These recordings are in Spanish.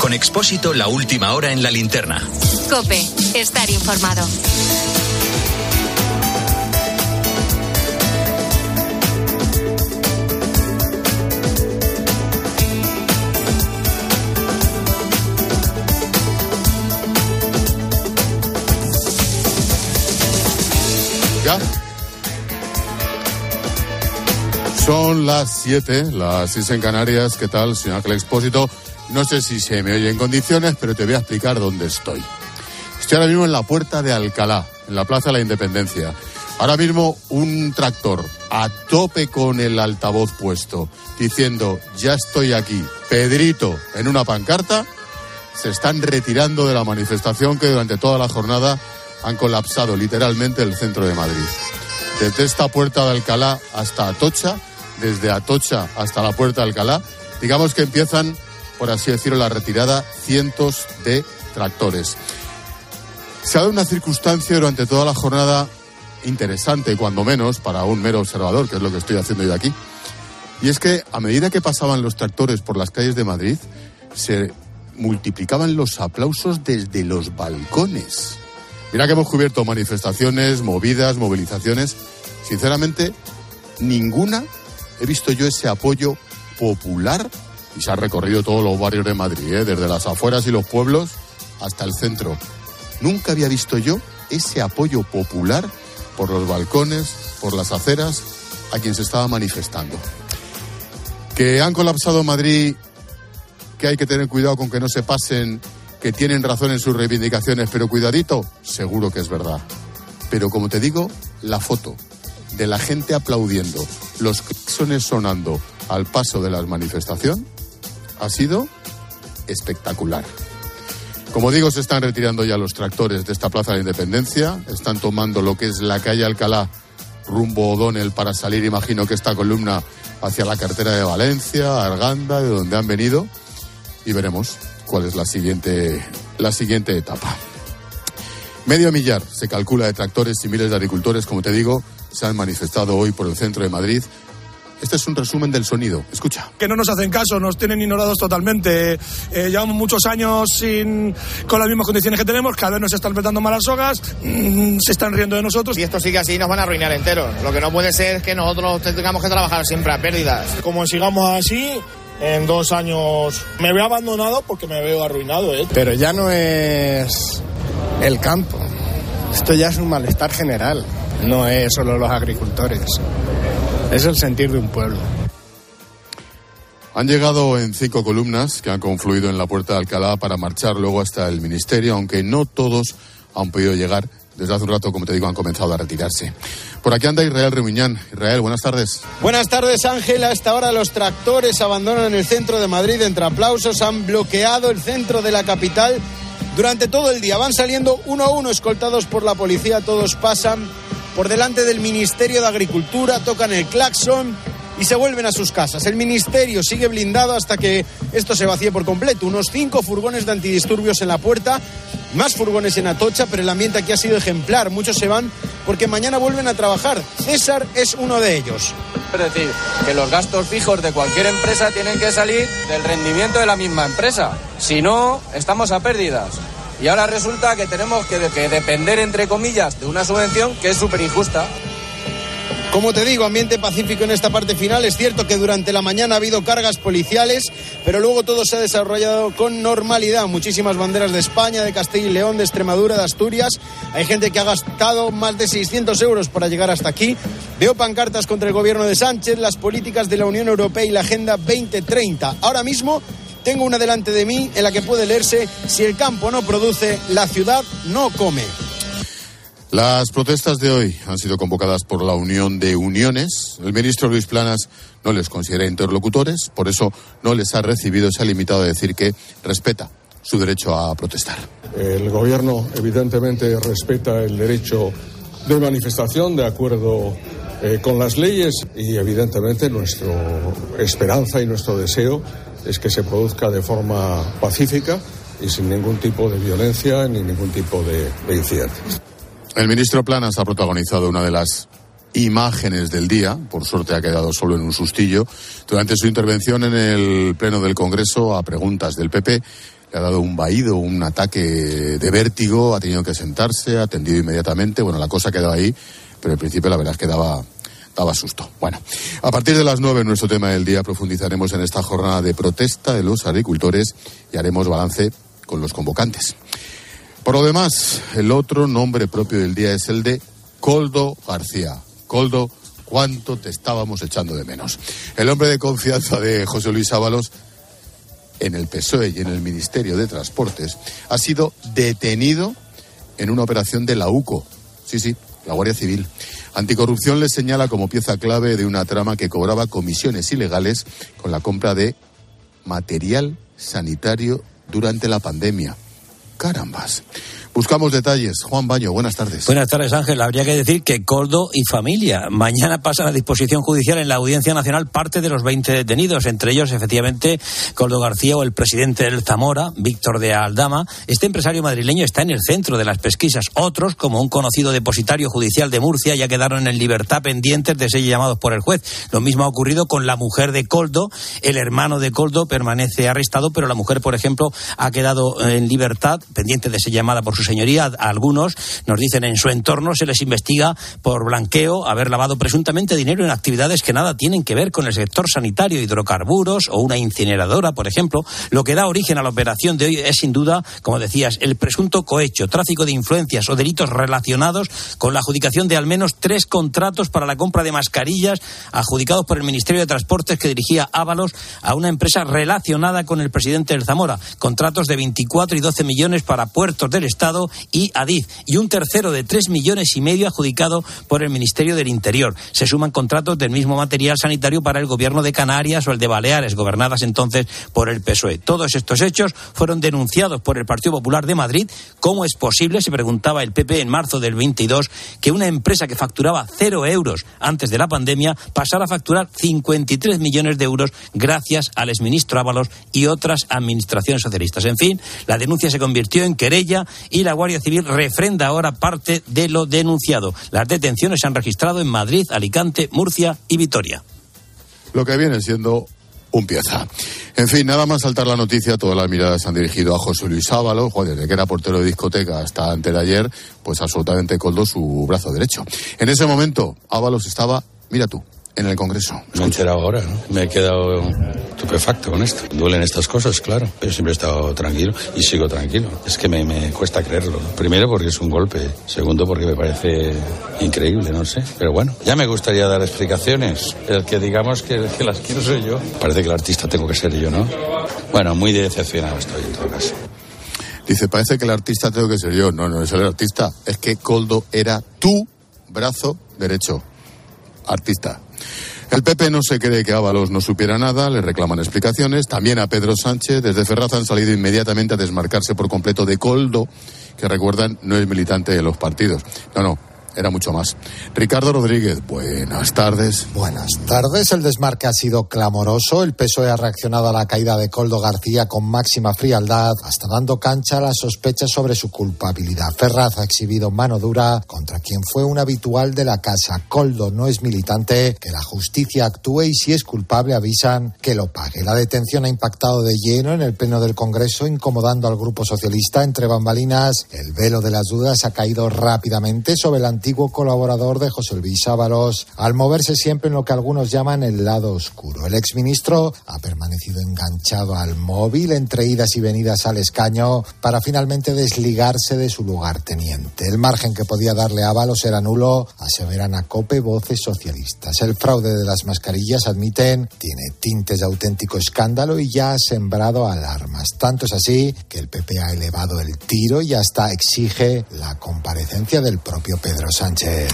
Con Expósito, la última hora en la linterna. Cope, estar informado. ¿Ya? Son las 7, las 6 en Canarias. ¿Qué tal, señor Ángel Expósito? No sé si se me oye en condiciones, pero te voy a explicar dónde estoy. Estoy ahora mismo en la puerta de Alcalá, en la Plaza de la Independencia. Ahora mismo un tractor a tope con el altavoz puesto, diciendo, ya estoy aquí, Pedrito, en una pancarta, se están retirando de la manifestación que durante toda la jornada han colapsado literalmente el centro de Madrid. Desde esta puerta de Alcalá hasta Atocha, desde Atocha hasta la puerta de Alcalá, digamos que empiezan, por así decirlo, la retirada cientos de tractores. Se ha dado una circunstancia durante toda la jornada interesante, cuando menos, para un mero observador, que es lo que estoy haciendo yo aquí. Y es que a medida que pasaban los tractores por las calles de Madrid, se multiplicaban los aplausos desde los balcones. Mira que hemos cubierto manifestaciones, movidas, movilizaciones. Sinceramente, ninguna he visto yo ese apoyo popular y se ha recorrido todos los barrios de Madrid, ¿eh? desde las afueras y los pueblos hasta el centro. Nunca había visto yo ese apoyo popular por los balcones, por las aceras, a quien se estaba manifestando. Que han colapsado Madrid, que hay que tener cuidado con que no se pasen, que tienen razón en sus reivindicaciones, pero cuidadito, seguro que es verdad. Pero como te digo, la foto de la gente aplaudiendo, los claxones sonando al paso de la manifestación, ha sido espectacular. Como digo, se están retirando ya los tractores de esta Plaza de Independencia, están tomando lo que es la calle Alcalá rumbo O'Donnell para salir, imagino que esta columna hacia la cartera de Valencia, Arganda, de donde han venido, y veremos cuál es la siguiente, la siguiente etapa. Medio millar se calcula de tractores y miles de agricultores, como te digo, se han manifestado hoy por el centro de Madrid este es un resumen del sonido. Escucha. Que no nos hacen caso, nos tienen ignorados totalmente. Eh, llevamos muchos años sin, con las mismas condiciones que tenemos, cada vez nos están apretando malas sogas, mmm, se están riendo de nosotros. Y esto sigue así, nos van a arruinar enteros. Lo que no puede ser es que nosotros tengamos que trabajar siempre a pérdidas. Como sigamos así, en dos años me veo abandonado porque me veo arruinado. ¿eh? Pero ya no es el campo. Esto ya es un malestar general. No es solo los agricultores. Es el sentir de un pueblo. Han llegado en cinco columnas que han confluido en la puerta de Alcalá para marchar luego hasta el ministerio, aunque no todos han podido llegar. Desde hace un rato, como te digo, han comenzado a retirarse. Por aquí anda Israel Remuñán. Israel, buenas tardes. Buenas tardes, Ángel. A esta hora los tractores abandonan el centro de Madrid entre aplausos. Han bloqueado el centro de la capital durante todo el día. Van saliendo uno a uno, escoltados por la policía. Todos pasan por delante del Ministerio de Agricultura, tocan el claxon y se vuelven a sus casas. El ministerio sigue blindado hasta que esto se vacíe por completo. Unos cinco furgones de antidisturbios en la puerta, más furgones en Atocha, pero el ambiente aquí ha sido ejemplar. Muchos se van porque mañana vuelven a trabajar. César es uno de ellos. Es decir, que los gastos fijos de cualquier empresa tienen que salir del rendimiento de la misma empresa. Si no, estamos a pérdidas. Y ahora resulta que tenemos que, que depender, entre comillas, de una subvención que es súper injusta. Como te digo, ambiente pacífico en esta parte final. Es cierto que durante la mañana ha habido cargas policiales, pero luego todo se ha desarrollado con normalidad. Muchísimas banderas de España, de Castilla y León, de Extremadura, de Asturias. Hay gente que ha gastado más de 600 euros para llegar hasta aquí. Veo pancartas contra el gobierno de Sánchez, las políticas de la Unión Europea y la Agenda 2030. Ahora mismo tengo una delante de mí en la que puede leerse, si el campo no produce, la ciudad no come. Las protestas de hoy han sido convocadas por la Unión de Uniones. El ministro Luis Planas no les considera interlocutores, por eso no les ha recibido, se ha limitado a decir que respeta su derecho a protestar. El gobierno evidentemente respeta el derecho de manifestación de acuerdo eh, con las leyes y evidentemente nuestra esperanza y nuestro deseo es que se produzca de forma pacífica y sin ningún tipo de violencia ni ningún tipo de, de incidentes. El ministro Planas ha protagonizado una de las imágenes del día. Por suerte ha quedado solo en un sustillo. Durante su intervención en el Pleno del Congreso a preguntas del PP, le ha dado un vaído, un ataque de vértigo, ha tenido que sentarse, ha atendido inmediatamente. Bueno, la cosa quedó ahí, pero en principio la verdad es que daba, daba susto. Bueno, a partir de las nueve, nuestro tema del día, profundizaremos en esta jornada de protesta de los agricultores y haremos balance con los convocantes. Por lo demás, el otro nombre propio del día es el de Coldo García. Coldo, cuánto te estábamos echando de menos. El hombre de confianza de José Luis Ábalos en el PSOE y en el Ministerio de Transportes ha sido detenido en una operación de la UCO. Sí, sí, la Guardia Civil. Anticorrupción le señala como pieza clave de una trama que cobraba comisiones ilegales con la compra de material sanitario durante la pandemia. Carambas. Buscamos detalles. Juan Baño, buenas tardes. Buenas tardes, Ángel. Habría que decir que Coldo y familia. Mañana pasan a disposición judicial en la Audiencia Nacional parte de los 20 detenidos, entre ellos, efectivamente, Coldo García o el presidente del Zamora, Víctor de Aldama. Este empresario madrileño está en el centro de las pesquisas. Otros, como un conocido depositario judicial de Murcia, ya quedaron en libertad pendientes de ser llamados por el juez. Lo mismo ha ocurrido con la mujer de Coldo. El hermano de Coldo permanece arrestado, pero la mujer, por ejemplo, ha quedado en libertad, pendiente de ser llamada por sus señoría, algunos nos dicen en su entorno se les investiga por blanqueo, haber lavado presuntamente dinero en actividades que nada tienen que ver con el sector sanitario, hidrocarburos o una incineradora, por ejemplo. Lo que da origen a la operación de hoy es sin duda, como decías, el presunto cohecho, tráfico de influencias o delitos relacionados con la adjudicación de al menos tres contratos para la compra de mascarillas adjudicados por el Ministerio de Transportes que dirigía Ábalos a una empresa relacionada con el presidente del Zamora. Contratos de 24 y 12 millones para puertos del Estado y Adif, y un tercero de tres millones y medio adjudicado por el Ministerio del Interior. Se suman contratos del mismo material sanitario para el gobierno de Canarias o el de Baleares, gobernadas entonces por el PSOE. Todos estos hechos fueron denunciados por el Partido Popular de Madrid. ¿Cómo es posible, se preguntaba el PP en marzo del 22, que una empresa que facturaba cero euros antes de la pandemia pasara a facturar 53 millones de euros gracias al exministro Ábalos y otras administraciones socialistas? En fin, la denuncia se convirtió en querella y la Guardia Civil refrenda ahora parte de lo denunciado. Las detenciones se han registrado en Madrid, Alicante, Murcia y Vitoria. Lo que viene siendo un pieza. En fin, nada más saltar la noticia, todas las miradas se han dirigido a José Luis Ábalos, desde que era portero de discoteca hasta antes de ayer, pues absolutamente coldo su brazo derecho. En ese momento, Ábalos estaba, mira tú, en el Congreso. Me he enterado ahora, ¿no? Me he quedado estupefacto con esto. Duelen estas cosas, claro. Yo siempre he estado tranquilo y sigo tranquilo. Es que me, me cuesta creerlo. Primero porque es un golpe. Segundo porque me parece increíble, no sé. Pero bueno, ya me gustaría dar explicaciones. El que digamos que, que las quiero soy yo. Parece que el artista tengo que ser yo, ¿no? Bueno, muy decepcionado estoy en todo caso. Dice, parece que el artista tengo que ser yo. No, no es el artista. Es que Coldo era tu brazo derecho. Artista. El PP no se cree que Ábalos no supiera nada, le reclaman explicaciones. También a Pedro Sánchez. Desde Ferraz han salido inmediatamente a desmarcarse por completo de Coldo, que recuerdan no es militante de los partidos. No, no, era mucho más. Ricardo Rodríguez, buenas tardes. Buenas tardes. El desmarque ha sido clamoroso. El PSOE ha reaccionado a la caída de Coldo García con máxima frialdad, hasta dando cancha a las sospechas sobre su culpabilidad. Ferraz ha exhibido mano dura contra quien fue un habitual de la casa. Coldo no es militante, que la justicia actúe y si es culpable avisan que lo pague. La detención ha impactado de lleno en el pleno del Congreso, incomodando al Grupo Socialista entre bambalinas. El velo de las dudas ha caído rápidamente sobre la antiguo colaborador de José Luis Ábalos, al moverse siempre en lo que algunos llaman el lado oscuro. El exministro ha permanecido enganchado al móvil entre idas y venidas al escaño para finalmente desligarse de su lugarteniente. El margen que podía darle Ábalos era nulo, aseveran a COPE voces socialistas. El fraude de las mascarillas, admiten, tiene tintes de auténtico escándalo y ya ha sembrado alarmas. Tanto es así que el PP ha elevado el tiro y hasta exige la comparecencia del propio Pedro Sánchez.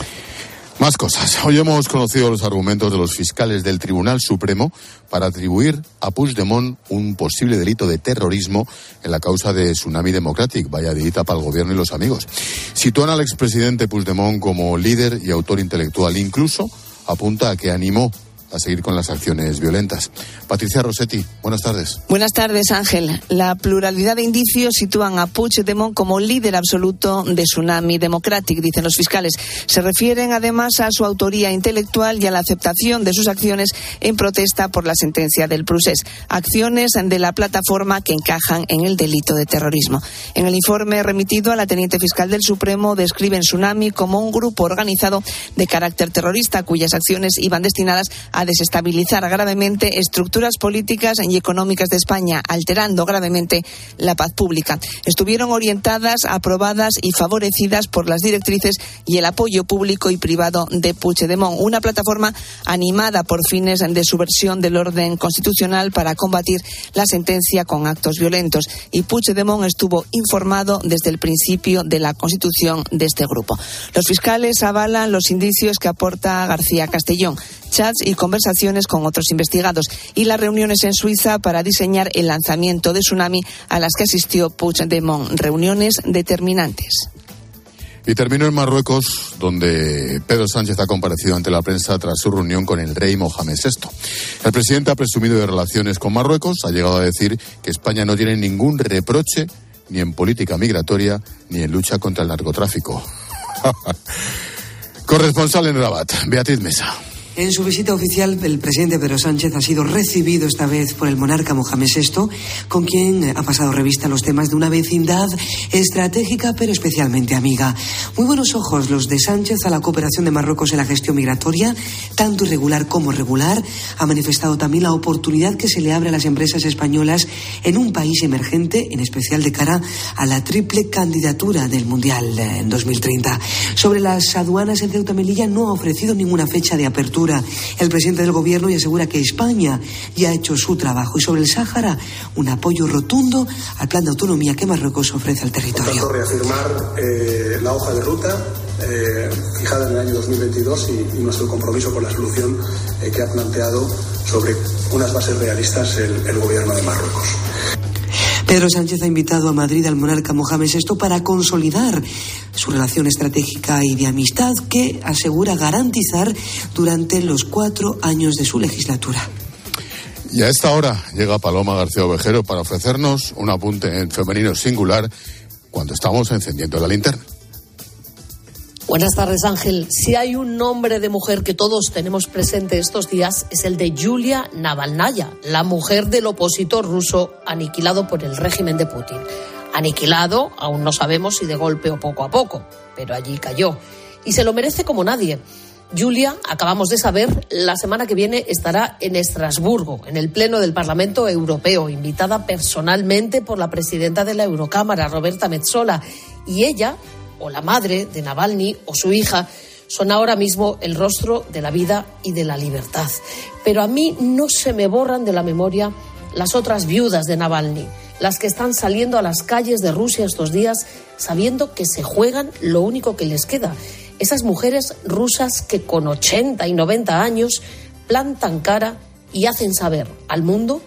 Más cosas. Hoy hemos conocido los argumentos de los fiscales del Tribunal Supremo para atribuir a Puigdemont un posible delito de terrorismo en la causa de Tsunami Democratic. Vaya dirita para el gobierno y los amigos. Sitúan al expresidente Puigdemont como líder y autor intelectual. Incluso apunta a que animó a seguir con las acciones violentas. Patricia Rossetti, buenas tardes. Buenas tardes, Ángel. La pluralidad de indicios sitúan a Puigdemont como líder absoluto de Tsunami Democratic, dicen los fiscales. Se refieren además a su autoría intelectual y a la aceptación de sus acciones en protesta por la sentencia del procés. Acciones de la plataforma que encajan en el delito de terrorismo. En el informe remitido a la teniente fiscal del Supremo describen Tsunami como un grupo organizado de carácter terrorista cuyas acciones iban destinadas a desestabilizar gravemente estructuras políticas y económicas de España, alterando gravemente la paz pública. Estuvieron orientadas, aprobadas y favorecidas por las directrices y el apoyo público y privado de Puigdemont, una plataforma animada por fines de subversión del orden constitucional para combatir la sentencia con actos violentos. Y Puigdemont estuvo informado desde el principio de la constitución de este grupo. Los fiscales avalan los indicios que aporta García Castellón chats y conversaciones con otros investigados y las reuniones en Suiza para diseñar el lanzamiento de Tsunami a las que asistió Puigdemont, reuniones determinantes. Y terminó en Marruecos, donde Pedro Sánchez ha comparecido ante la prensa tras su reunión con el rey Mohamed VI. El presidente ha presumido de relaciones con Marruecos, ha llegado a decir que España no tiene ningún reproche ni en política migratoria ni en lucha contra el narcotráfico. Corresponsal en Rabat, Beatriz Mesa. En su visita oficial, el presidente Pedro Sánchez ha sido recibido esta vez por el monarca Mohamed VI, con quien ha pasado revista los temas de una vecindad estratégica pero especialmente amiga. Muy buenos ojos los de Sánchez a la cooperación de Marruecos en la gestión migratoria, tanto irregular como regular. Ha manifestado también la oportunidad que se le abre a las empresas españolas en un país emergente, en especial de cara a la triple candidatura del Mundial en 2030. Sobre las aduanas en Ceuta Melilla no ha ofrecido ninguna fecha de apertura el presidente del gobierno y asegura que España ya ha hecho su trabajo. Y sobre el Sáhara, un apoyo rotundo al plan de autonomía que Marruecos ofrece al territorio. reafirmar eh, la hoja de ruta eh, fijada en el año 2022 y, y, nuestro compromiso con la solución eh, que ha planteado sobre unas bases realistas el gobierno de Marruecos. Pedro Sánchez ha invitado a Madrid al monarca Mohamed VI para consolidar su relación estratégica y de amistad que asegura garantizar durante los cuatro años de su legislatura. Y a esta hora llega Paloma García Ovejero para ofrecernos un apunte en femenino singular cuando estamos encendiendo la linterna. Buenas tardes, Ángel. Si hay un nombre de mujer que todos tenemos presente estos días, es el de Yulia Navalnaya, la mujer del opositor ruso aniquilado por el régimen de Putin. Aniquilado, aún no sabemos si de golpe o poco a poco, pero allí cayó. Y se lo merece como nadie. Julia, acabamos de saber, la semana que viene estará en Estrasburgo, en el Pleno del Parlamento Europeo, invitada personalmente por la presidenta de la Eurocámara, Roberta Metsola. Y ella, o la madre de Navalny, o su hija, son ahora mismo el rostro de la vida y de la libertad. Pero a mí no se me borran de la memoria las otras viudas de Navalny, las que están saliendo a las calles de Rusia estos días sabiendo que se juegan lo único que les queda esas mujeres rusas que con 80 y 90 años plantan cara y hacen saber al mundo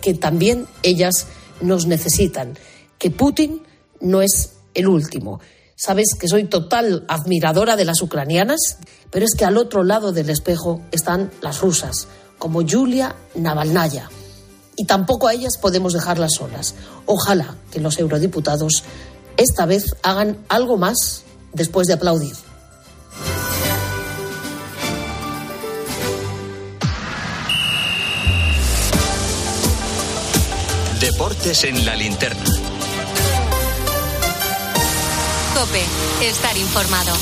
que también ellas nos necesitan, que Putin no es el último. Sabes que soy total admiradora de las ucranianas, pero es que al otro lado del espejo están las rusas, como Julia Navalnaya. Y tampoco a ellas podemos dejarlas solas. Ojalá que los eurodiputados esta vez hagan algo más después de aplaudir. Deportes en la linterna. Cope, estar informado.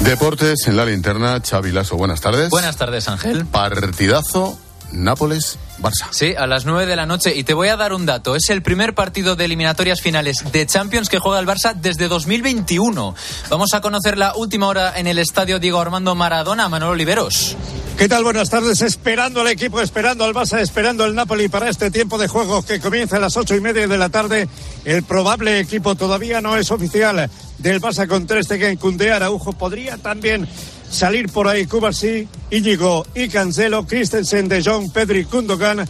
Deportes en la linterna, Xavi Lasso, buenas tardes. Buenas tardes, Ángel. Partidazo Nápoles. Barça. Sí, a las 9 de la noche. Y te voy a dar un dato. Es el primer partido de eliminatorias finales de Champions que juega el Barça desde 2021. Vamos a conocer la última hora en el estadio Diego Armando Maradona. Manuel Oliveros. ¿Qué tal? Buenas tardes. Esperando al equipo, esperando al Barça, esperando al Napoli para este tiempo de juego que comienza a las ocho y media de la tarde. El probable equipo todavía no es oficial del Barça con tres de Cundé, Araujo. Podría también salir por ahí sí, Íñigo y Cancelo, Christensen, De Jong, Pedri, Kundogan,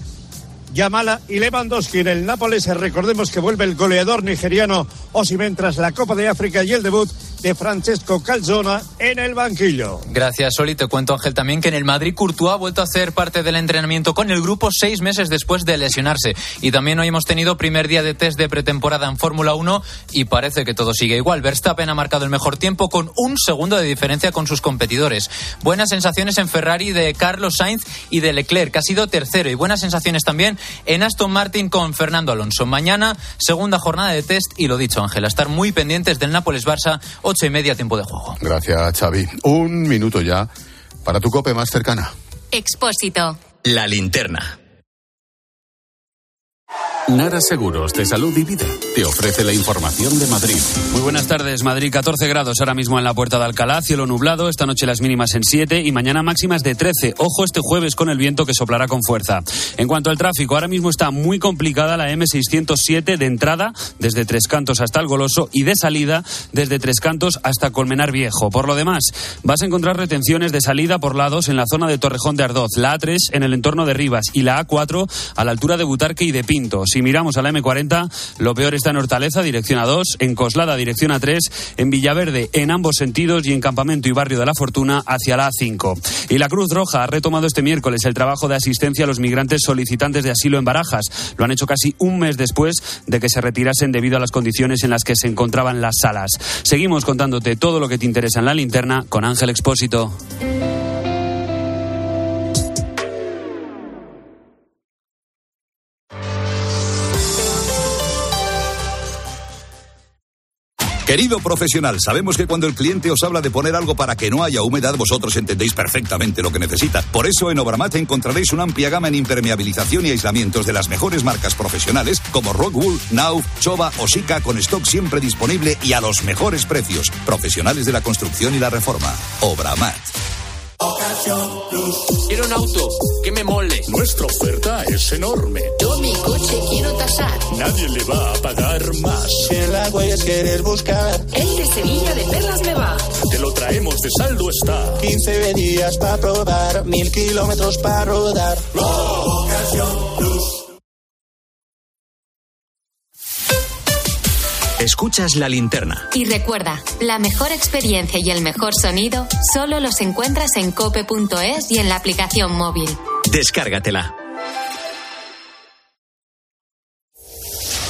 Yamala y Lewandowski en el Nápoles. Recordemos que vuelve el goleador nigeriano Osimen tras la Copa de África y el debut de Francesco Calzona en el banquillo. Gracias, Soli. Te cuento, Ángel, también que en el Madrid Courtois ha vuelto a hacer parte del entrenamiento con el grupo seis meses después de lesionarse. Y también hoy hemos tenido primer día de test de pretemporada en Fórmula 1 y parece que todo sigue igual. Verstappen ha marcado el mejor tiempo con un segundo de diferencia con sus competidores. Buenas sensaciones en Ferrari de Carlos Sainz y de Leclerc, que ha sido tercero. Y buenas sensaciones también en Aston Martin con Fernando Alonso. Mañana, segunda jornada de test y lo dicho, Ángel, a estar muy pendientes del Nápoles-Barça, ocho y media tiempo de juego. Gracias, Xavi. Un minuto ya para tu cope más cercana. Expósito. La linterna. Nara Seguros de Salud y Vida te ofrece la información de Madrid. Muy buenas tardes. Madrid 14 grados ahora mismo en la puerta de Alcalá, cielo nublado, esta noche las mínimas en 7 y mañana máximas de 13. Ojo este jueves con el viento que soplará con fuerza. En cuanto al tráfico, ahora mismo está muy complicada la M607 de entrada desde Tres Cantos hasta el Goloso y de salida desde Tres Cantos hasta Colmenar Viejo. Por lo demás, vas a encontrar retenciones de salida por lados en la zona de Torrejón de Ardoz, la A3 en el entorno de Rivas y la A4 a la altura de Butarque y de Pinto. Si miramos a la M40, lo peor está en Hortaleza, dirección A2, en Coslada, dirección A3, en Villaverde, en ambos sentidos y en Campamento y Barrio de la Fortuna hacia la A5. Y la Cruz Roja ha retomado este miércoles el trabajo de asistencia a los migrantes solicitantes de asilo en Barajas. Lo han hecho casi un mes después de que se retirasen debido a las condiciones en las que se encontraban las salas. Seguimos contándote todo lo que te interesa en la linterna con Ángel Expósito. Querido profesional, sabemos que cuando el cliente os habla de poner algo para que no haya humedad, vosotros entendéis perfectamente lo que necesita. Por eso en Obramat encontraréis una amplia gama en impermeabilización y aislamientos de las mejores marcas profesionales como Rockwool, Nauf, Chova o Sika con stock siempre disponible y a los mejores precios. Profesionales de la construcción y la reforma. Obramat. Quiero un auto que me mole. Nuestra oferta es enorme. Yo mi coche quiero tasar. Nadie le va a pagar más. En la huellas quieres buscar. El de Sevilla de Perlas me va. Te lo traemos de saldo está. 15 días para probar, mil kilómetros para rodar. Escuchas la linterna. Y recuerda, la mejor experiencia y el mejor sonido solo los encuentras en cope.es y en la aplicación móvil. Descárgatela.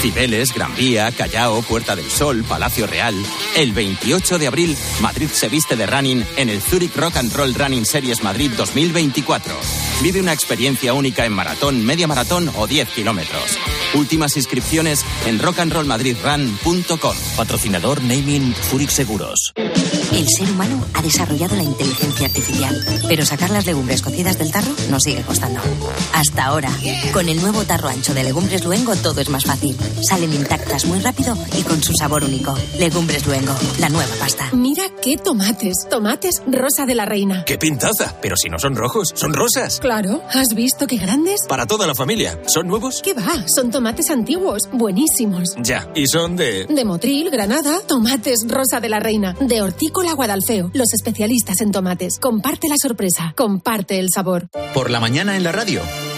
Cibeles, Gran Vía, Callao, Puerta del Sol, Palacio Real. El 28 de abril, Madrid se viste de running en el Zurich Rock and Roll Running Series Madrid 2024. Vive una experiencia única en maratón, media maratón o 10 kilómetros. Últimas inscripciones en rockandrollmadridrun.com. Patrocinador Naming Zurich Seguros. El ser humano ha desarrollado la inteligencia artificial, pero sacar las legumbres cocidas del tarro nos sigue costando. Hasta ahora, con el nuevo tarro ancho de Legumbres Luengo todo es más fácil. Salen intactas muy rápido y con su sabor único. Legumbres Luengo, la nueva pasta. Mira qué tomates. Tomates rosa de la reina. ¡Qué pintaza! Pero si no son rojos, son rosas. Claro, ¿has visto qué grandes? Para toda la familia. ¿Son nuevos? ¿Qué va? Son tomates antiguos, buenísimos. Ya. ¿Y son de...? De Motril, Granada, tomates rosa de la reina. De Hortícola Guadalfeo, los especialistas en tomates. Comparte la sorpresa, comparte el sabor. Por la mañana en la radio.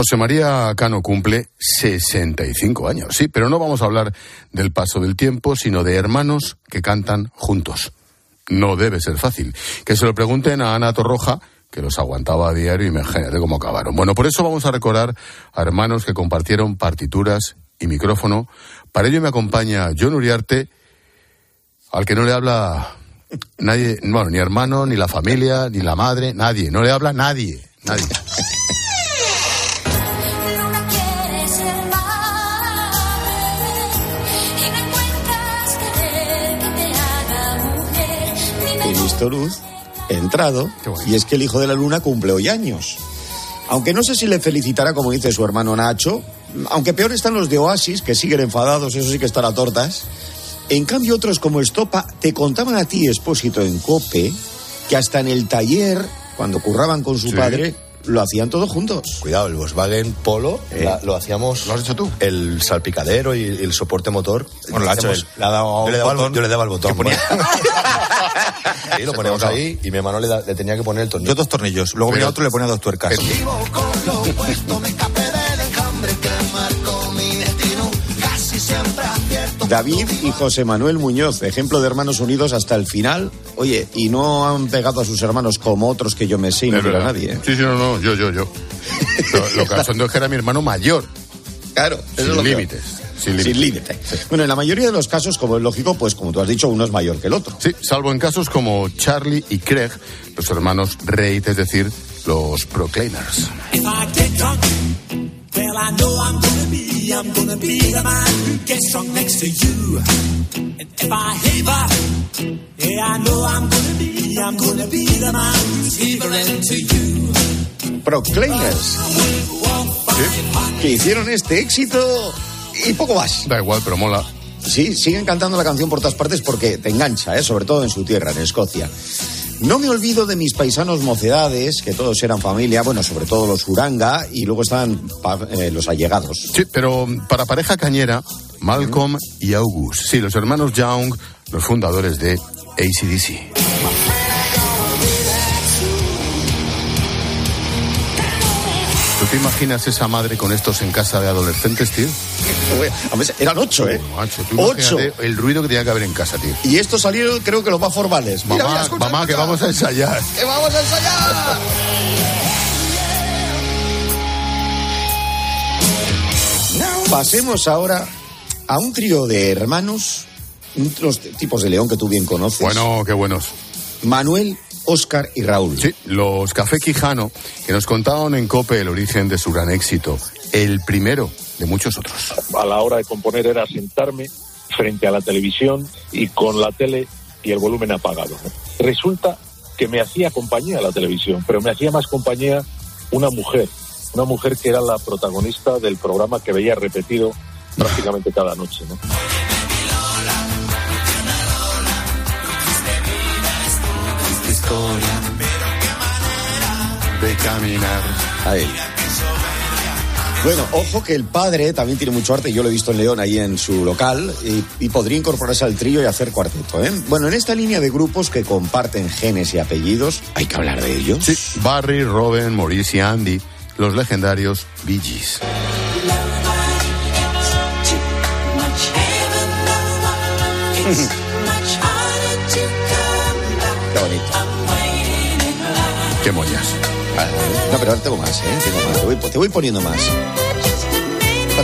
José María Cano cumple 65 años, sí, pero no vamos a hablar del paso del tiempo, sino de hermanos que cantan juntos. No debe ser fácil. Que se lo pregunten a Ana Torroja, que los aguantaba a diario, y imagínate cómo acabaron. Bueno, por eso vamos a recordar a hermanos que compartieron partituras y micrófono. Para ello me acompaña John Uriarte, al que no le habla nadie, bueno, ni hermano, ni la familia, ni la madre, nadie. No le habla nadie, nadie. Visto luz, he entrado, y es que el hijo de la luna cumple hoy años. Aunque no sé si le felicitará como dice su hermano Nacho, aunque peor están los de Oasis, que siguen enfadados, eso sí que están a tortas. En cambio, otros como Estopa te contaban a ti, expósito en Cope, que hasta en el taller, cuando curraban con su Sí. padre, lo hacían todos juntos. Cuidado, el Volkswagen Polo Eh. la- lo hacíamos. ¿Lo has hecho tú? El salpicadero y el soporte motor. Bueno, lo ha hecho él. Le ha dado yo, le daba el, yo le daba el botón. ponía- y lo poníamos ahí y mi hermano le, da- le tenía que poner el tornillo. Yo dos tornillos. Luego venía otro y le ponía dos tuercas. David y José Manuel Muñoz, ejemplo de hermanos unidos hasta el final. Oye, y no han pegado a sus hermanos como otros que yo me sé y no a nadie. ¿eh? Sí, sí, no, no, yo, yo, yo. Lo, lo cachondo es que era mi hermano mayor. Claro, eso es Sin lo límites. Sin límites. Sin límite. Bueno, en la mayoría de los casos, como es lógico, pues como tú has dicho, uno es mayor que el otro. Sí, salvo en casos como Charlie y Craig, los hermanos Reid, es decir, los Proclaimers. If I get drunk, well, I know I'm I'm gonna be the man who gets drunk next to you. And if I heaver, yeah, I know I'm gonna be, I'm gonna be the man who's heavering to you. Proclaimers. Que hicieron este éxito y poco más. Da igual, pero mola. Sí, siguen cantando la canción por todas partes porque te engancha, ¿eh? sobre todo en su tierra, en Escocia. No me olvido de mis paisanos mocedades, que todos eran familia, bueno, sobre todo los Uranga, y luego estaban pa- eh, los allegados. Sí, pero para pareja cañera, Malcolm y August. Sí, los hermanos Young, los fundadores de ACDC. Te imaginas esa madre con estos en casa de adolescentes, tío? Además, eran ocho, ¿eh? Macho, tú Ocho. el ruido que tenía que haber en casa, tío. Y estos salieron, creo que los más formales. Mamá, mira, escucha, mamá, que vamos a ensayar. ¡Que vamos a ensayar! Pasemos ahora a un trío de hermanos, los tipos de león que tú bien conoces. Bueno, qué buenos. Manuel, Óscar y Raúl. Sí, los Café Quijano, que nos contaban en COPE el origen de su gran éxito. El primero de muchos otros. a la hora de componer era sentarme frente a la televisión y con la tele y el volumen apagado. Resulta que me hacía compañía la televisión, pero me hacía más compañía una mujer, una mujer que era la protagonista del programa que veía repetido prácticamente cada noche. ¿no? Historia de caminar. Ahí. Bueno, ojo que el padre también tiene mucho arte, yo lo he visto en León ahí en su local, y, y podría incorporarse al trío y hacer cuarteto. ¿eh? Bueno, en esta línea de grupos que comparten genes y apellidos, hay que hablar de ellos. Sí, Barry, Robin, Maurice y Andy, los legendarios Bee Gees. Qué bonito. Qué moñas. No, pero ahora tengo más, ¿eh? Tengo más. Te, voy, te voy poniendo más.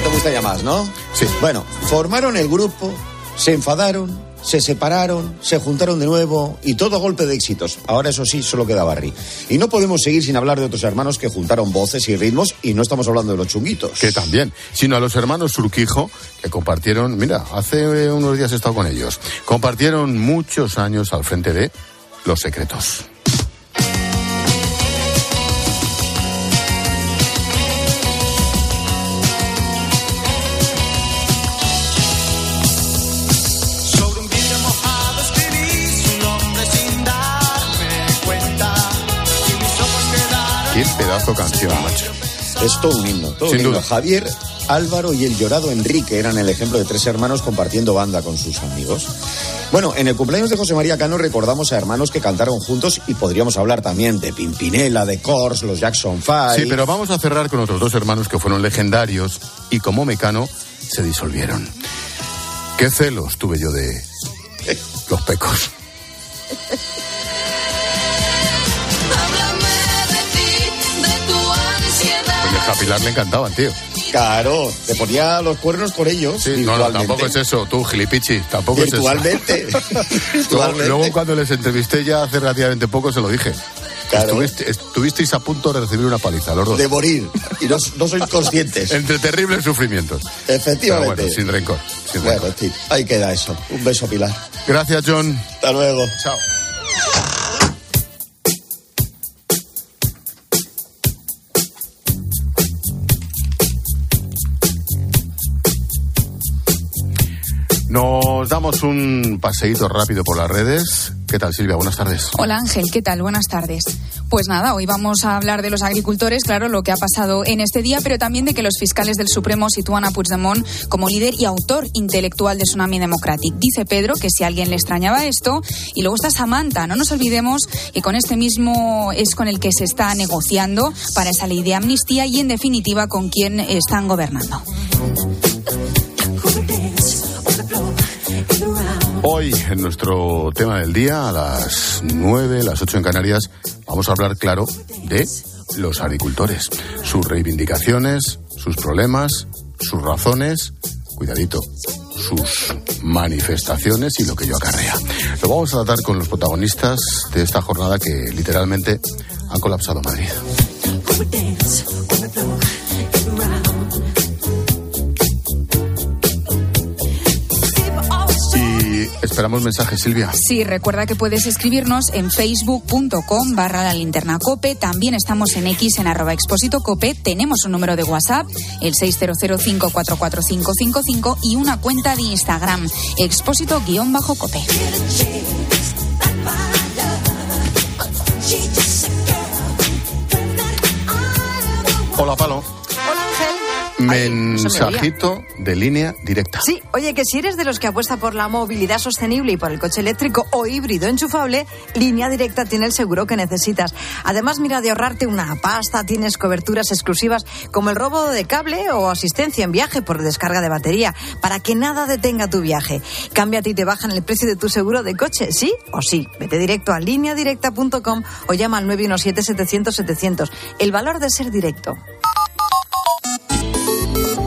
Te gusta ya más, ¿no? Sí. Bueno, formaron el grupo, se enfadaron, se separaron, se juntaron de nuevo y todo golpe de éxitos. Ahora eso sí, solo queda Barry. Y no podemos seguir sin hablar de otros hermanos que juntaron voces y ritmos y no estamos hablando de los chunguitos. Que también, sino a los hermanos Surquijo, que compartieron, mira, hace eh, unos días he estado con ellos, compartieron muchos años al frente de Los Secretos. Qué pedazo canción, macho. Es todo un himno, todo Sin un himno. duda. Javier, Álvaro y el llorado Enrique eran el ejemplo de tres hermanos compartiendo banda con sus amigos. Bueno, en el cumpleaños de José María Cano recordamos a hermanos que cantaron juntos y podríamos hablar también de Pimpinela, de Kors, los Jackson Five. Sí, pero vamos a cerrar con otros dos hermanos que fueron legendarios y como mecano se disolvieron. Qué celos tuve yo de los pecos. Pilar le encantaban, tío. Claro, te ponía los cuernos con ellos. Sí, no, no, tampoco es eso, tú, gilipichi, tampoco Virtualmente. es eso. luego, Virtualmente. luego cuando les entrevisté ya hace relativamente poco se lo dije. Claro. Estuviste- estuvisteis a punto de recibir una paliza, los dos. De morir. Y no, no sois conscientes. Entre terribles sufrimientos. Efectivamente. Pero bueno, sin rencor. sin Bueno, en fin, ahí queda eso. Un beso, Pilar. Gracias, John. Hasta luego. Chao. Nos damos un paseíto rápido por las redes. ¿Qué tal, Silvia? Buenas tardes. Hola, Ángel. ¿Qué tal? Buenas tardes. Pues nada, hoy vamos a hablar de los agricultores, claro, lo que ha pasado en este día, pero también de que los fiscales del Supremo sitúan a Puigdemont como líder y autor intelectual de Tsunami Democratic. Dice Pedro que si a alguien le extrañaba esto, y luego está Samantha. No nos olvidemos que con este mismo es con el que se está negociando para esa ley de amnistía y, en definitiva, con quien están gobernando. Hoy, en nuestro tema del día, a las 9, las 8 en Canarias, vamos a hablar, claro, de los agricultores, sus reivindicaciones, sus problemas, sus razones, cuidadito, sus manifestaciones y lo que yo acarrea. Lo vamos a tratar con los protagonistas de esta jornada que literalmente han colapsado Madrid. Esperamos mensajes, Silvia. Sí, recuerda que puedes escribirnos en facebook.com barra la linterna cope. También estamos en X en arroba expósito cope. Tenemos un número de WhatsApp, el 600544555 y una cuenta de Instagram, expósito-cope. Hola, Palo. Mensajito de línea directa. Sí, oye, que si eres de los que apuesta por la movilidad sostenible y por el coche eléctrico o híbrido enchufable, línea directa tiene el seguro que necesitas. Además, mira, de ahorrarte una pasta, tienes coberturas exclusivas como el robo de cable o asistencia en viaje por descarga de batería, para que nada detenga tu viaje. Cámbiate y te bajan el precio de tu seguro de coche, ¿sí o sí? Vete directo a lineadirecta.com o llama al 917-700-700. El valor de ser directo.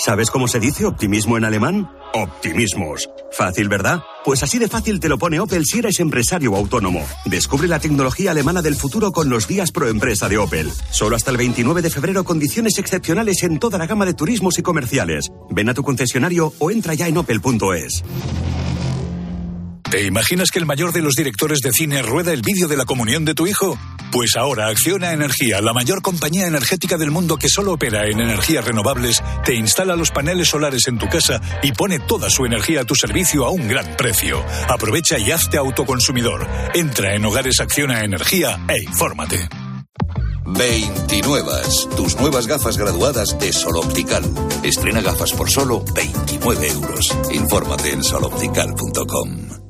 ¿Sabes cómo se dice optimismo en alemán? Optimismos. Fácil, ¿verdad? Pues así de fácil te lo pone Opel si eres empresario autónomo. Descubre la tecnología alemana del futuro con los días pro empresa de Opel. Solo hasta el 29 de febrero condiciones excepcionales en toda la gama de turismos y comerciales. Ven a tu concesionario o entra ya en opel.es. ¿Te imaginas que el mayor de los directores de cine rueda el vídeo de la comunión de tu hijo? Pues ahora Acciona Energía, la mayor compañía energética del mundo que solo opera en energías renovables, te instala los paneles solares en tu casa y pone toda su energía a tu servicio a un gran precio. Aprovecha y hazte autoconsumidor. Entra en Hogares Acciona Energía e infórmate. 29. Tus nuevas gafas graduadas de Sol Optical. Estrena gafas por solo 29 euros. Infórmate en soloptical.com.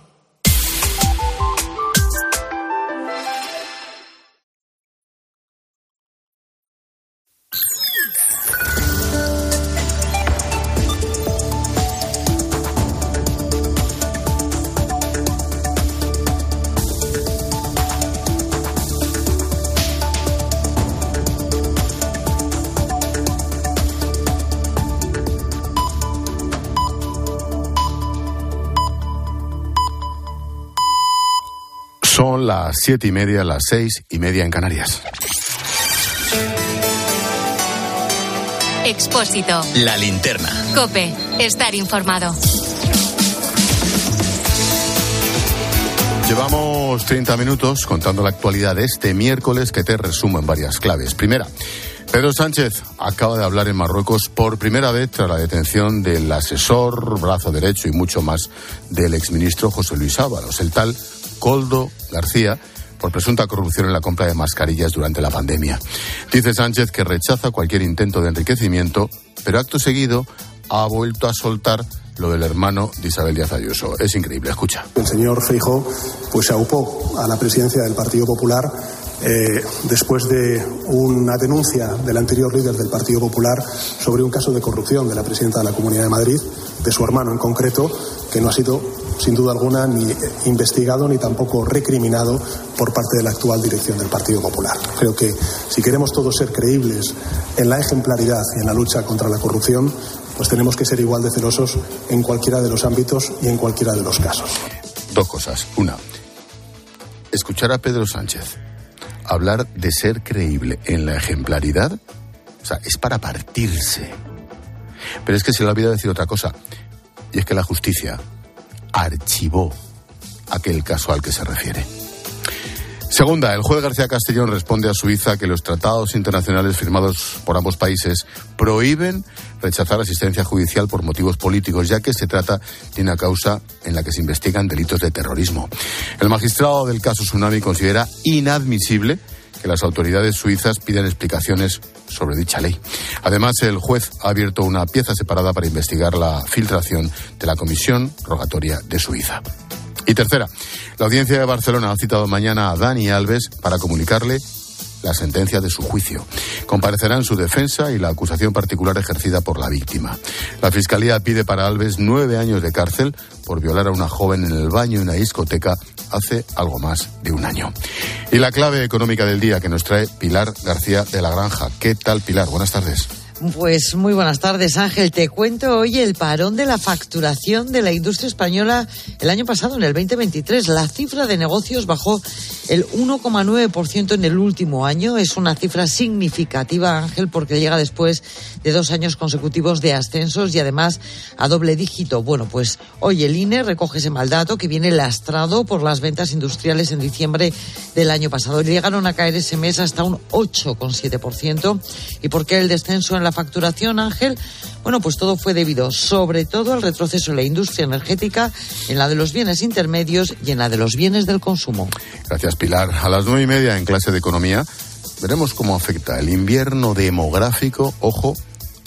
Son las siete y media, las seis y media en Canarias. Expósito. La linterna. Cope. Estar informado. Llevamos 30 minutos contando la actualidad de este miércoles que te resumo en varias claves. Primera, Pedro Sánchez acaba de hablar en Marruecos por primera vez tras la detención del asesor, brazo derecho y mucho más del exministro José Luis Ábalos, el tal Coldo García, por presunta corrupción en la compra de mascarillas durante la pandemia. Dice Sánchez que rechaza cualquier intento de enriquecimiento, pero acto seguido ha vuelto a soltar lo del hermano de Isabel Díaz Ayuso. Es increíble, escucha. El señor Feijóo pues se aupó a la presidencia del Partido Popular eh, después de una denuncia del anterior líder del Partido Popular sobre un caso de corrupción de la presidenta de la Comunidad de Madrid, de su hermano en concreto, que no ha sido sin duda alguna ni investigado ni tampoco recriminado por parte de la actual dirección del Partido Popular. Creo que si queremos todos ser creíbles en la ejemplaridad y en la lucha contra la corrupción, pues tenemos que ser igual de celosos en cualquiera de los ámbitos y en cualquiera de los casos. Dos cosas. Una, escuchar a Pedro Sánchez hablar de ser creíble en la ejemplaridad, o sea, es para partirse. Pero es que se le olvidado decir otra cosa, y es que la justicia archivó aquel caso al que se refiere. Segunda, el juez García Castellón responde a Suiza que los tratados internacionales firmados por ambos países prohíben rechazar asistencia judicial por motivos políticos, ya que se trata de una causa en la que se investigan delitos de terrorismo. El magistrado del caso Tsunami considera inadmisible que las autoridades suizas pidan explicaciones sobre dicha ley. Además, el juez ha abierto una pieza separada para investigar la filtración de la Comisión Rogatoria de Suiza. Y tercera, la audiencia de Barcelona ha citado mañana a Dani Alves para comunicarle la sentencia de su juicio. Comparecerán su defensa y la acusación particular ejercida por la víctima. La Fiscalía pide para Alves nueve años de cárcel por violar a una joven en el baño de una discoteca hace algo más de un año. Y la clave económica del día que nos trae Pilar García de la Granja. ¿Qué tal, Pilar? Buenas tardes. Pues muy buenas tardes, Ángel. Te cuento hoy el parón de la facturación de la industria española el año pasado, en el 2023. La cifra de negocios bajó el 1,9% en el último año. Es una cifra significativa, Ángel, porque llega después de dos años consecutivos de ascensos y además a doble dígito. Bueno, pues hoy el INE recoge ese mal dato que viene lastrado por las ventas industriales en diciembre del año pasado. Llegaron a caer ese mes hasta un 8,7%. ¿Y por qué el descenso en la facturación, Ángel? Bueno, pues todo fue debido sobre todo al retroceso en la industria energética, en la de los bienes intermedios y en la de los bienes del consumo. Gracias, Pilar. A las nueve y media en clase de economía veremos cómo afecta el invierno demográfico, ojo,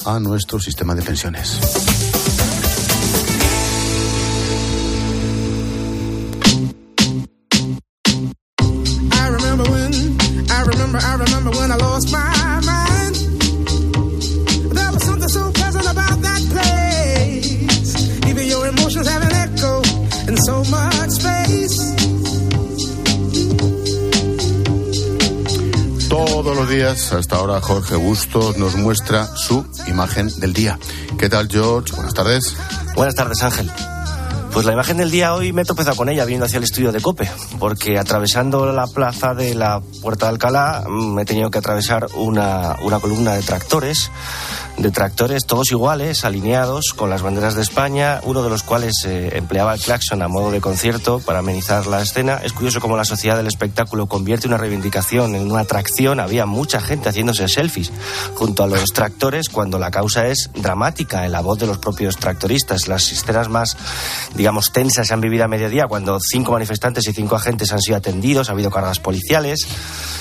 a nuestro sistema de pensiones. I remember when, I remember, I remember when I lost my Todos los días, hasta ahora, Jorge Bustos nos muestra su imagen del día. ¿Qué tal, George? Buenas tardes. Buenas tardes, Ángel. Pues la imagen del día hoy me he tropezado con ella viendo hacia el estudio de Cope, porque atravesando la plaza de la Puerta de Alcalá mm, he tenido que atravesar una, una columna de tractores, de tractores todos iguales, alineados, con las banderas de España, uno de los cuales eh, empleaba el claxon a modo de concierto para amenizar la escena. Es curioso cómo la sociedad del espectáculo convierte una reivindicación en una atracción. Había mucha gente haciéndose selfies junto a los tractores cuando la causa es dramática en la voz de los propios tractoristas. Las escenas más, digamos, tensas se han vivido a mediodía cuando cinco manifestantes y cinco agentes han sido atendidos, ha habido cargas policiales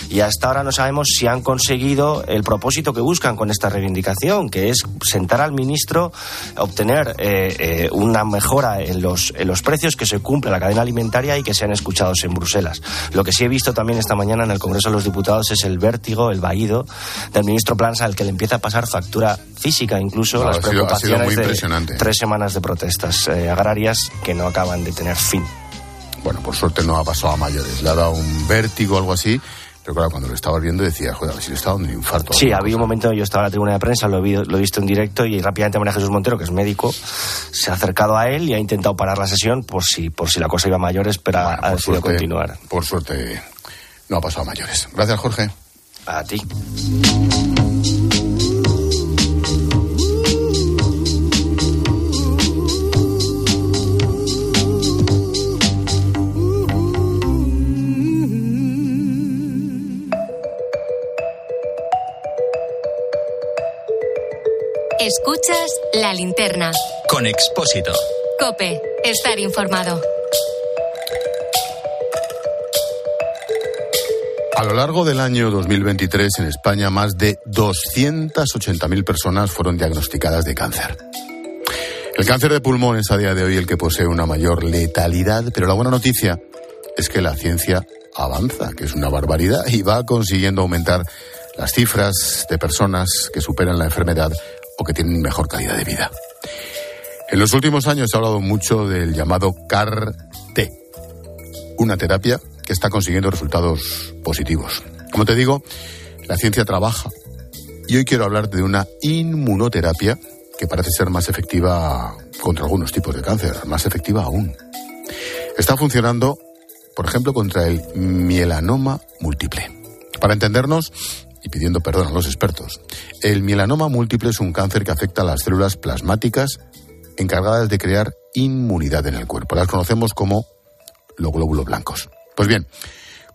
y hasta ahora no sabemos si han conseguido el propósito que buscan con esta reivindicación, que es sentar al ministro, obtener eh, eh, una mejora en los, en los precios, que se cumpla la cadena alimentaria y que sean escuchados en Bruselas. Lo que sí he visto también esta mañana en el Congreso de los Diputados es el vértigo, el vaído del ministro Plansa, al que le empieza a pasar factura física, incluso No, las sido- preocupaciones muy de tres semanas de protestas eh, agrarias que no acaban de tener fin. Bueno, por suerte no ha pasado a mayores. Le ha dado un vértigo o algo así, Pero claro, cuando lo estaba viendo decía, joder, a ver si le estaba dando un infarto. Sí, había un momento, yo estaba en la tribuna de prensa, lo he, vi- lo he visto en directo y rápidamente María Jesús Montero, que es médico, se ha acercado a él y ha intentado parar la sesión por si, por si la cosa iba a mayores, pero ha- ha decidido suerte, continuar. Por suerte, no ha pasado a mayores. Gracias, Jorge. A ti. La linterna. Con Expósito. Cope, estar informado. A lo largo del año 2023 en España más de 280.000 personas fueron diagnosticadas de cáncer. El cáncer de pulmón es a día de hoy el que posee una mayor letalidad, pero la buena noticia es que la ciencia avanza, que es una barbaridad, y va consiguiendo aumentar las cifras de personas que superan la enfermedad o que tienen mejor calidad de vida. En los últimos años se ha hablado mucho del llamado CAR-T, una terapia que está consiguiendo resultados positivos. Como te digo, la ciencia trabaja y hoy quiero hablar de una inmunoterapia que parece ser más efectiva contra algunos tipos de cáncer, más efectiva aún. Está funcionando, por ejemplo, contra el mielanoma múltiple. Para entendernos, y pidiendo perdón a los expertos, el mielanoma múltiple es un cáncer que afecta a las células plasmáticas encargadas de crear inmunidad en el cuerpo. Las conocemos como los glóbulos blancos. Pues bien,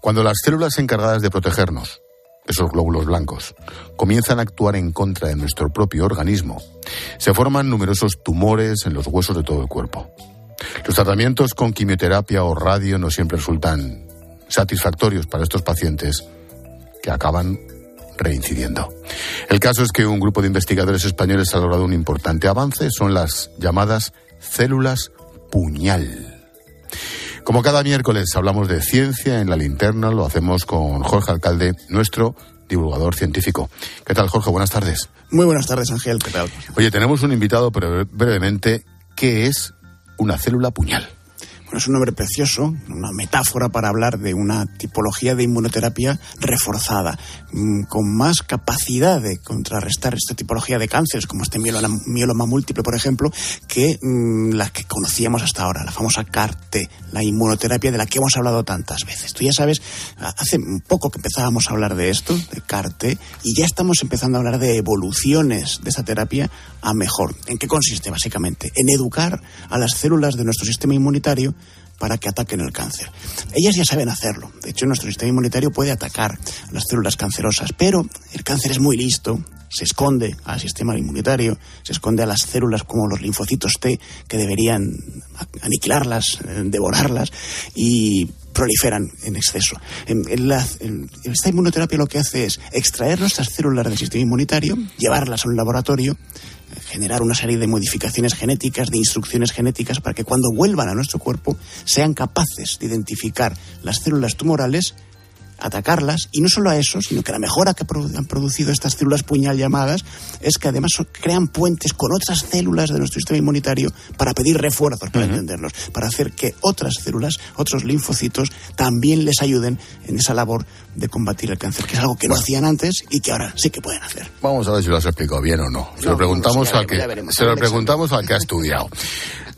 cuando las células encargadas de protegernos, esos glóbulos blancos, comienzan a actuar en contra de nuestro propio organismo, se forman numerosos tumores en los huesos de todo el cuerpo. Los tratamientos con quimioterapia o radio no siempre resultan satisfactorios para estos pacientes que acaban reincidiendo. El caso es que un grupo de investigadores españoles ha logrado un importante avance, son las llamadas células puñal. Como cada miércoles hablamos de ciencia en la linterna, lo hacemos con Jorge Alcalde, nuestro divulgador científico. ¿Qué tal, Jorge? Buenas tardes. Muy buenas tardes, Ángel. ¿Qué tal? Oye, tenemos un invitado, pero brevemente, ¿qué es una célula puñal? Bueno, es un nombre precioso, una metáfora para hablar de una tipología de inmunoterapia reforzada, mm, con más capacidad de contrarrestar esta tipología de cánceres, como este mieloma, mieloma múltiple, por ejemplo, que mm, la que conocíamos hasta ahora, la famosa CAR-T, la inmunoterapia de la que hemos hablado tantas veces. Tú ya sabes, hace poco que empezábamos a hablar de esto, de CAR-T, y ya estamos empezando a hablar de evoluciones de esa terapia a mejor. ¿En qué consiste, básicamente? En educar a las células de nuestro sistema inmunitario para que ataquen el cáncer. Ellas ya saben hacerlo. De hecho, nuestro sistema inmunitario puede atacar las células cancerosas, pero el cáncer es muy listo, se esconde al sistema inmunitario, se esconde a las células como los linfocitos T, que deberían aniquilarlas, eh, devorarlas, y proliferan en exceso. La, esta inmunoterapia lo que hace es extraer nuestras células del sistema inmunitario, llevarlas a un laboratorio, generar una serie de modificaciones genéticas, de instrucciones genéticas, para que cuando vuelvan a nuestro cuerpo sean capaces de identificar las células tumorales, atacarlas, y no solo a eso, sino que la mejora que han producido estas células puñal llamadas es que además crean puentes con otras células de nuestro sistema inmunitario para pedir refuerzos, para uh -huh. entenderlos, para hacer que otras células, otros linfocitos, también les ayuden en esa labor de combatir el cáncer, que es algo que bueno. no hacían antes y que ahora sí que pueden hacer. Vamos a ver si lo has explicado bien o no. Se no, lo preguntamos, al, que, se lo preguntamos al que ha estudiado.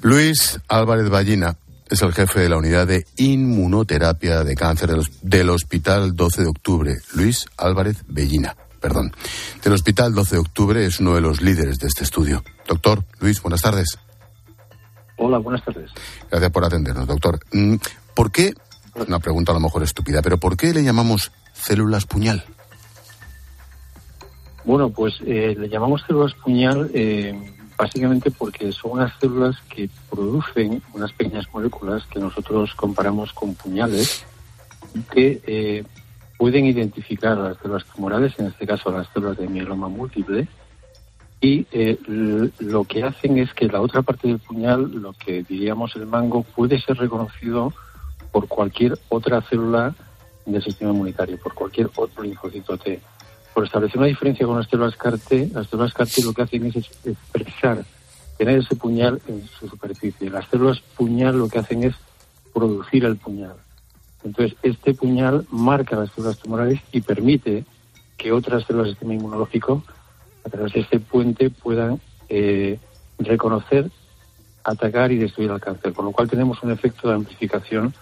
Luis Álvarez Ballina es el jefe de la unidad de inmunoterapia de cáncer del, del, Hospital 12 de Octubre. Luis Álvarez Bellina, perdón. Del Hospital 12 de Octubre es uno de los líderes de este estudio. Doctor Luis, buenas tardes. Hola, buenas tardes. Gracias por atendernos, doctor. Mm, ¿Por qué, una pregunta a lo mejor estúpida, pero ¿por qué le llamamos células puñal? Bueno, pues eh, le llamamos células puñal eh, básicamente porque son unas células que producen unas pequeñas moléculas que nosotros comparamos con puñales que eh, pueden identificar a las células tumorales, en este caso a las células de mieloma múltiple, y eh, lo que hacen es que la otra parte del puñal, lo que diríamos el mango, puede ser reconocido por cualquier otra célula del sistema inmunitario, por cualquier otro linfocito T. Por establecer una diferencia con las células CAR-T, las células CAR-T lo que hacen es expresar, tener ese puñal en su superficie. Las células puñal lo que hacen es producir el puñal. Entonces, este puñal marca las células tumorales y permite que otras células del sistema inmunológico, a través de este puente, puedan eh, reconocer, atacar y destruir al cáncer. Con lo cual tenemos un efecto de amplificación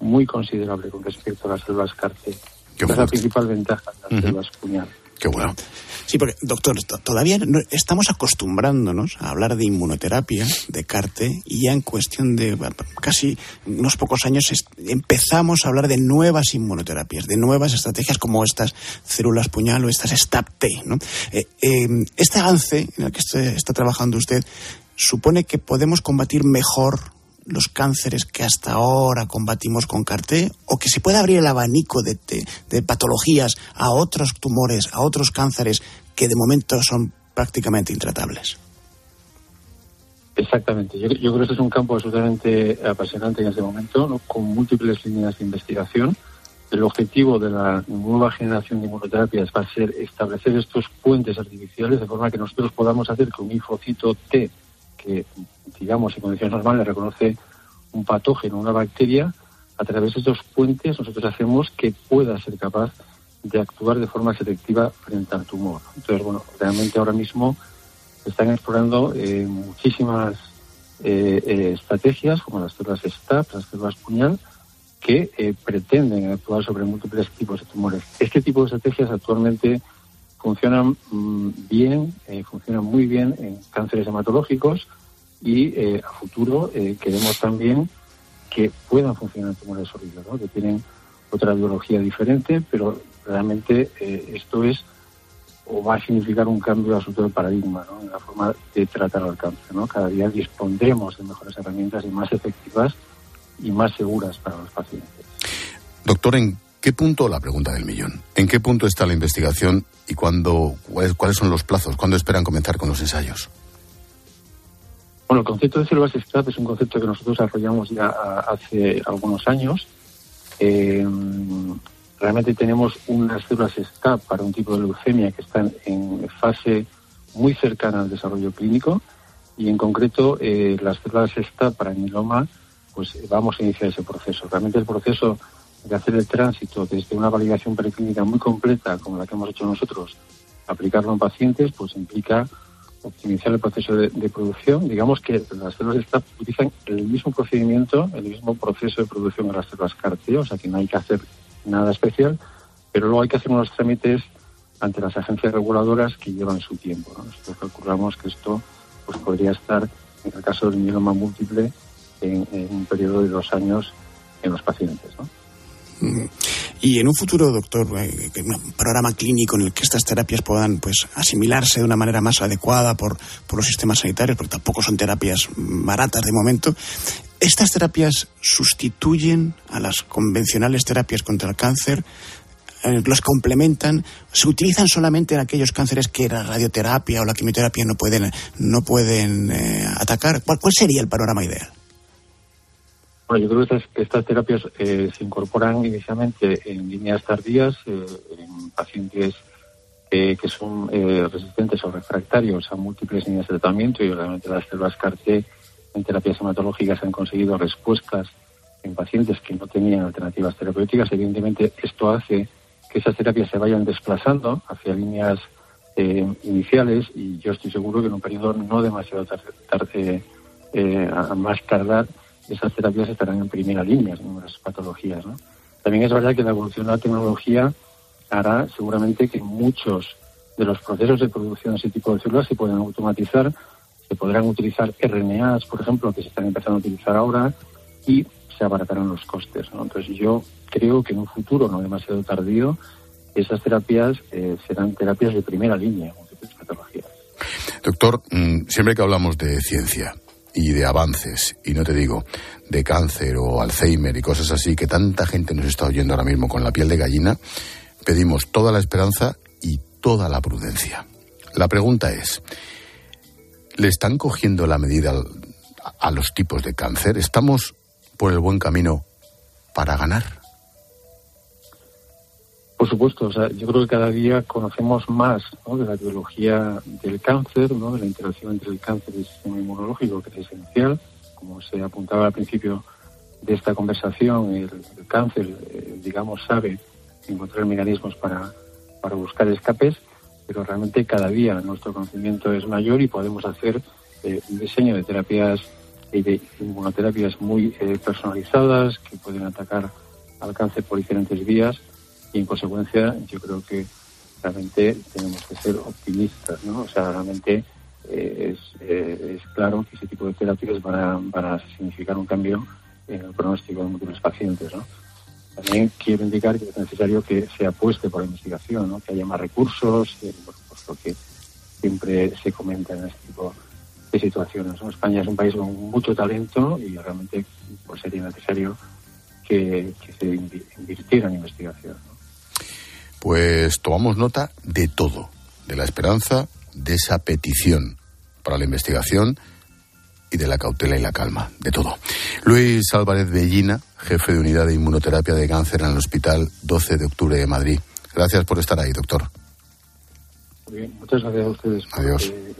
muy considerable con respecto a las células CAR-T. Es la principal ventaja de las células puñal. Qué bueno. Sí, porque, doctor, todavía no, estamos acostumbrándonos a hablar de inmunoterapia, de CARTE, y ya en cuestión de casi unos pocos años empezamos a hablar de nuevas inmunoterapias, de nuevas estrategias como estas células puñal o estas STAP-T. ¿no? Eh, eh, este avance en el que está trabajando usted supone que podemos combatir mejor los cánceres que hasta ahora combatimos con CAR-T o que se pueda abrir el abanico de, de, patologías a otros tumores, a otros cánceres que de momento son prácticamente intratables. Exactamente. Yo, creo que este es un campo absolutamente apasionante en este momento, con múltiples líneas de investigación. El objetivo de la nueva generación de inmunoterapias va a ser establecer estos puentes artificiales de forma que nosotros podamos hacer que un linfocito T que, digamos, en condiciones normales reconoce un patógeno, una bacteria, a través de estos puentes nosotros hacemos que pueda ser capaz de actuar de forma selectiva frente al tumor. Entonces, bueno, realmente ahora mismo están explorando eh, muchísimas eh, eh, estrategias, como las células STAP, las células puñal, que pretenden actuar sobre múltiples tipos de tumores. Este tipo de estrategias actualmente funcionan mm, bien, funcionan muy bien en cánceres hematológicos, y eh, a futuro eh, queremos también que puedan funcionar tumores sólidos, ¿no? que tienen otra biología diferente, pero realmente eh, esto es o va a significar un cambio absoluto de paradigma ¿no? en la forma de tratar al cáncer. ¿no? Cada día dispondremos de mejores herramientas y más efectivas y más seguras para los pacientes. Doctor, ¿en qué punto, la pregunta del millón, en qué punto está la investigación y cuándo, cuáles son los plazos? ¿Cuándo esperan comenzar con los ensayos? Bueno, el concepto de células STAP es un concepto que nosotros desarrollamos ya hace algunos años. Eh, realmente tenemos unas células STAP para un tipo de leucemia que están en fase muy cercana al desarrollo clínico y en concreto eh, las células STAP para el mieloma, pues vamos a iniciar ese proceso. Realmente el proceso de hacer el tránsito desde una validación preclínica muy completa como la que hemos hecho nosotros, aplicarlo en pacientes, pues implica optimizar el proceso de, producción. Digamos que las células STAP utilizan el mismo procedimiento, el mismo proceso de producción de las células car o sea que no hay que hacer nada especial, pero luego hay que hacer unos trámites ante las agencias reguladoras que llevan su tiempo. Nosotros calculamos que esto pues podría estar, en el caso del mieloma múltiple, en, en un periodo de dos años en los pacientes. ¿no? Y en un futuro, doctor, eh, un programa clínico en el que estas terapias puedan pues asimilarse de una manera más adecuada por, por los sistemas sanitarios, porque tampoco son terapias baratas de momento, ¿estas terapias sustituyen a las convencionales terapias contra el cáncer? Eh, los complementan, se utilizan solamente en aquellos cánceres que la radioterapia o la quimioterapia no pueden, no pueden eh, atacar. ¿Cuál, sería el panorama ideal? Bueno, yo creo que estas, terapias eh, se incorporan inicialmente en líneas tardías, eh, en pacientes eh, que son resistentes o refractarios a múltiples líneas de tratamiento y obviamente las células CAR-T en terapias hematológicas han conseguido respuestas en pacientes que no tenían alternativas terapéuticas. Evidentemente, esto hace que esas terapias se vayan desplazando hacia líneas iniciales y yo estoy seguro que en un periodo no demasiado tarde, a más tardar, esas terapias estarán en primera línea en las patologías. ¿no? También es verdad que la evolución de la tecnología hará seguramente que muchos de los procesos de producción de ese tipo de células se puedan automatizar, se podrán utilizar RNAs, por ejemplo, que se están empezando a utilizar ahora, y se abaratarán los costes. ¿no? Entonces yo creo que en un futuro no demasiado tardío, esas terapias eh, serán terapias de primera línea en patologías. Doctor, mm, siempre que hablamos de ciencia, y de avances, y no te digo de cáncer o Alzheimer y cosas así, que tanta gente nos está oyendo ahora mismo con la piel de gallina, pedimos toda la esperanza y toda la prudencia. La pregunta es, ¿le están cogiendo la medida a los tipos de cáncer? ¿Estamos por el buen camino para ganar? Por supuesto, o sea, yo creo que cada día conocemos más de la biología del cáncer, de la interacción entre el cáncer y el sistema inmunológico, que es esencial, como se apuntaba al principio de esta conversación, el, cáncer, eh, digamos, sabe encontrar mecanismos para, para buscar escapes, pero realmente cada día nuestro conocimiento es mayor y podemos hacer eh, un diseño de terapias y de inmunoterapias muy eh, personalizadas que pueden atacar al cáncer por diferentes vías y en consecuencia yo creo que realmente tenemos que ser optimistas, ¿no? O sea, realmente eh, es, eh, es claro que ese tipo de terapias van a, significar un cambio en el pronóstico de múltiples pacientes, ¿no? También quiero indicar que es necesario que se apueste por la investigación, que haya más recursos, eh, bueno, pues lo que siempre se comenta en este tipo de situaciones. España es un país con mucho talento y realmente pues, sería necesario que, se invi- invirtiera en investigación. Pues tomamos nota de todo, de la esperanza, de esa petición para la investigación y de la cautela y la calma, de todo. Luis Álvarez Bellina, jefe de unidad de inmunoterapia de cáncer en el Hospital 12 de Octubre de Madrid. Gracias por estar ahí, doctor. Muy bien, muchas gracias a ustedes. Adiós. eh,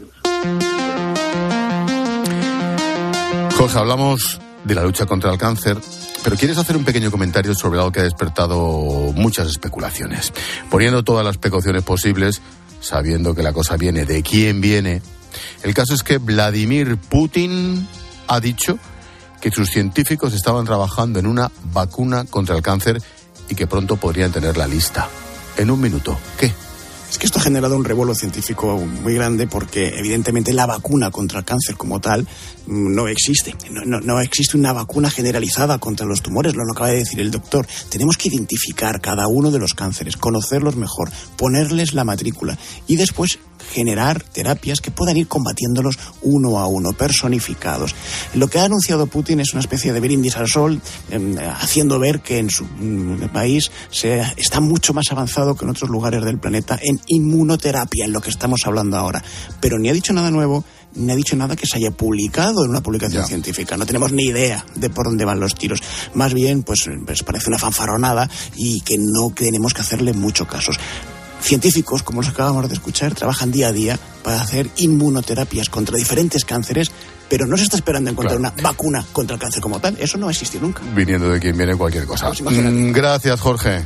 Jorge, hablamos de la lucha contra el cáncer, pero quieres hacer un pequeño comentario sobre algo que ha despertado muchas especulaciones. Poniendo todas las precauciones posibles, sabiendo que la cosa viene de quién viene, el caso es que Vladimir Putin ha dicho que sus científicos estaban trabajando en una vacuna contra el cáncer y que pronto podrían tener la lista. En un minuto, ¿qué? Es que esto ha generado un revuelo científico muy grande porque evidentemente la vacuna contra el cáncer como tal no existe. No, existe una vacuna generalizada contra los tumores, lo acaba de decir el doctor. Tenemos que identificar cada uno de los cánceres, conocerlos mejor, ponerles la matrícula y después generar terapias que puedan ir combatiéndolos uno a uno, personificados. Lo que ha anunciado Putin es una especie de brindis al sol, em, haciendo ver que en su mm, país se, está mucho más avanzado que en otros lugares del planeta en inmunoterapia, en lo que estamos hablando ahora. Pero ni ha dicho nada nuevo, ni ha dicho nada que se haya publicado en una publicación científica. No tenemos ni idea de por dónde van los tiros. Más bien, pues, pues parece una fanfaronada y que no tenemos que hacerle mucho caso. Científicos, como los acabamos de escuchar, trabajan día a día para hacer inmunoterapias contra diferentes cánceres, pero no se está esperando encontrar una vacuna contra el cáncer como tal. Eso no ha existido nunca. Viniendo de quien viene cualquier cosa. Mm, Gracias, Jorge.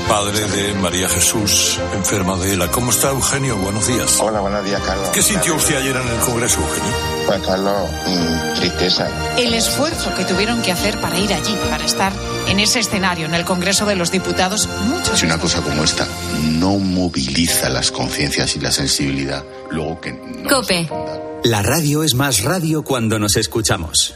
Padre de María Jesús, enferma de ELA. ¿Cómo está Eugenio? Buenos días. Hola, buenos días, Carlos. ¿Qué sintió usted ayer en el Congreso, Eugenio? Pues, Carlos, mm, tristeza. El esfuerzo que tuvieron que hacer para ir allí, para estar en ese escenario, en el Congreso de los Diputados, muchos. Si una cosa como esta no moviliza las conciencias y la sensibilidad, luego que no. Cope. La radio es más radio cuando nos escuchamos.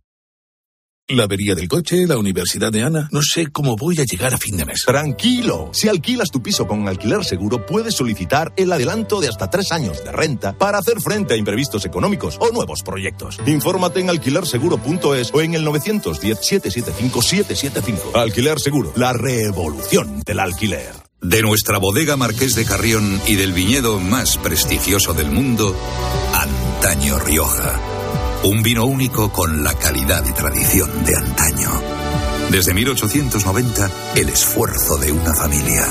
La avería del coche, la universidad de Ana. No sé cómo voy a llegar a fin de mes. Tranquilo, si alquilas tu piso con alquiler seguro, puedes solicitar el adelanto de hasta tres años de renta para hacer frente a imprevistos económicos o nuevos proyectos. Infórmate en alquilerseguro.es o en el 910-775-775. Alquiler Seguro, la revolución del alquiler. De nuestra bodega Marqués de Carrión y del viñedo más prestigioso del mundo, Antaño Rioja. Un vino único con la calidad y tradición de antaño. Desde 1890, el esfuerzo de una familia.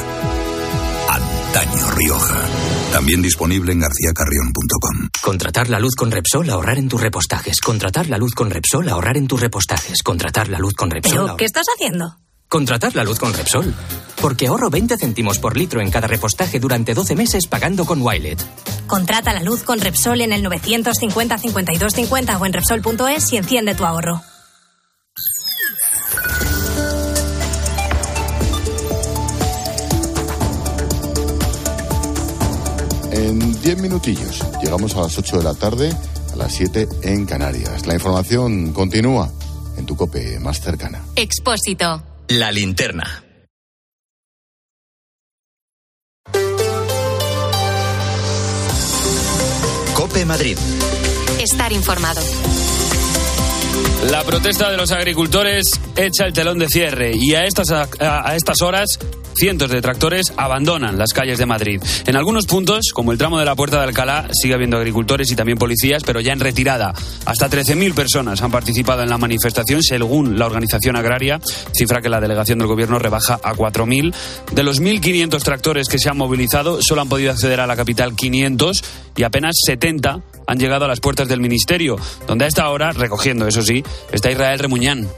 Antaño Rioja. También disponible en garcíacarrión.com. Contratar la luz con Repsol, ahorrar en tus repostajes. Contratar la luz con Repsol, ahorrar en tus repostajes. Contratar la luz con Repsol. ¿Pero ahorrar- qué estás haciendo? Contratar la luz con Repsol. Porque ahorro 20 céntimos por litro en cada repostaje durante 12 meses pagando con Wilet. Contrata la luz con Repsol en el 950 52 50 o en Repsol.es y enciende tu ahorro. En 10 minutillos llegamos a las 8 de la tarde, a las 7 en Canarias. La información continúa en tu cope más cercana. Expósito. La linterna. Cope Madrid. Estar informado. La protesta de los agricultores echa el telón de cierre y a estas, a, a estas horas cientos de tractores abandonan las calles de Madrid. En algunos puntos, como el tramo de la Puerta de Alcalá, sigue habiendo agricultores y también policías, pero ya en retirada. Hasta 13.000 personas han participado en la manifestación, según la organización agraria, cifra que la delegación del gobierno rebaja a 4.000. De los 1.500 tractores que se han movilizado, solo han podido acceder a la capital 500 y apenas 70 han llegado a las puertas del ministerio, donde a esta hora, recogiendo eso sí, está Israel Remuñán.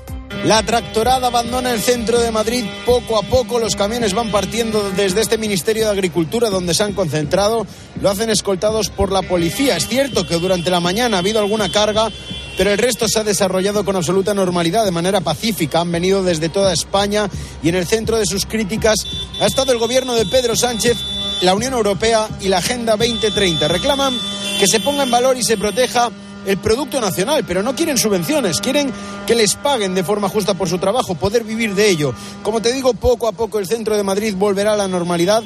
La tractorada abandona el centro de Madrid poco a poco. Los camiones van partiendo desde este Ministerio de Agricultura donde se han concentrado. Lo hacen escoltados por la policía. Es cierto que durante la mañana ha habido alguna carga, pero el resto se ha desarrollado con absoluta normalidad, de manera pacífica. Han venido desde toda España y en el centro de sus críticas ha estado el gobierno de Pedro Sánchez, la Unión Europea y la Agenda 2030. Reclaman que se ponga en valor y se proteja el producto nacional, pero no quieren subvenciones, quieren que les paguen de forma justa por su trabajo, poder vivir de ello. Como te digo, poco a poco el centro de Madrid volverá a la normalidad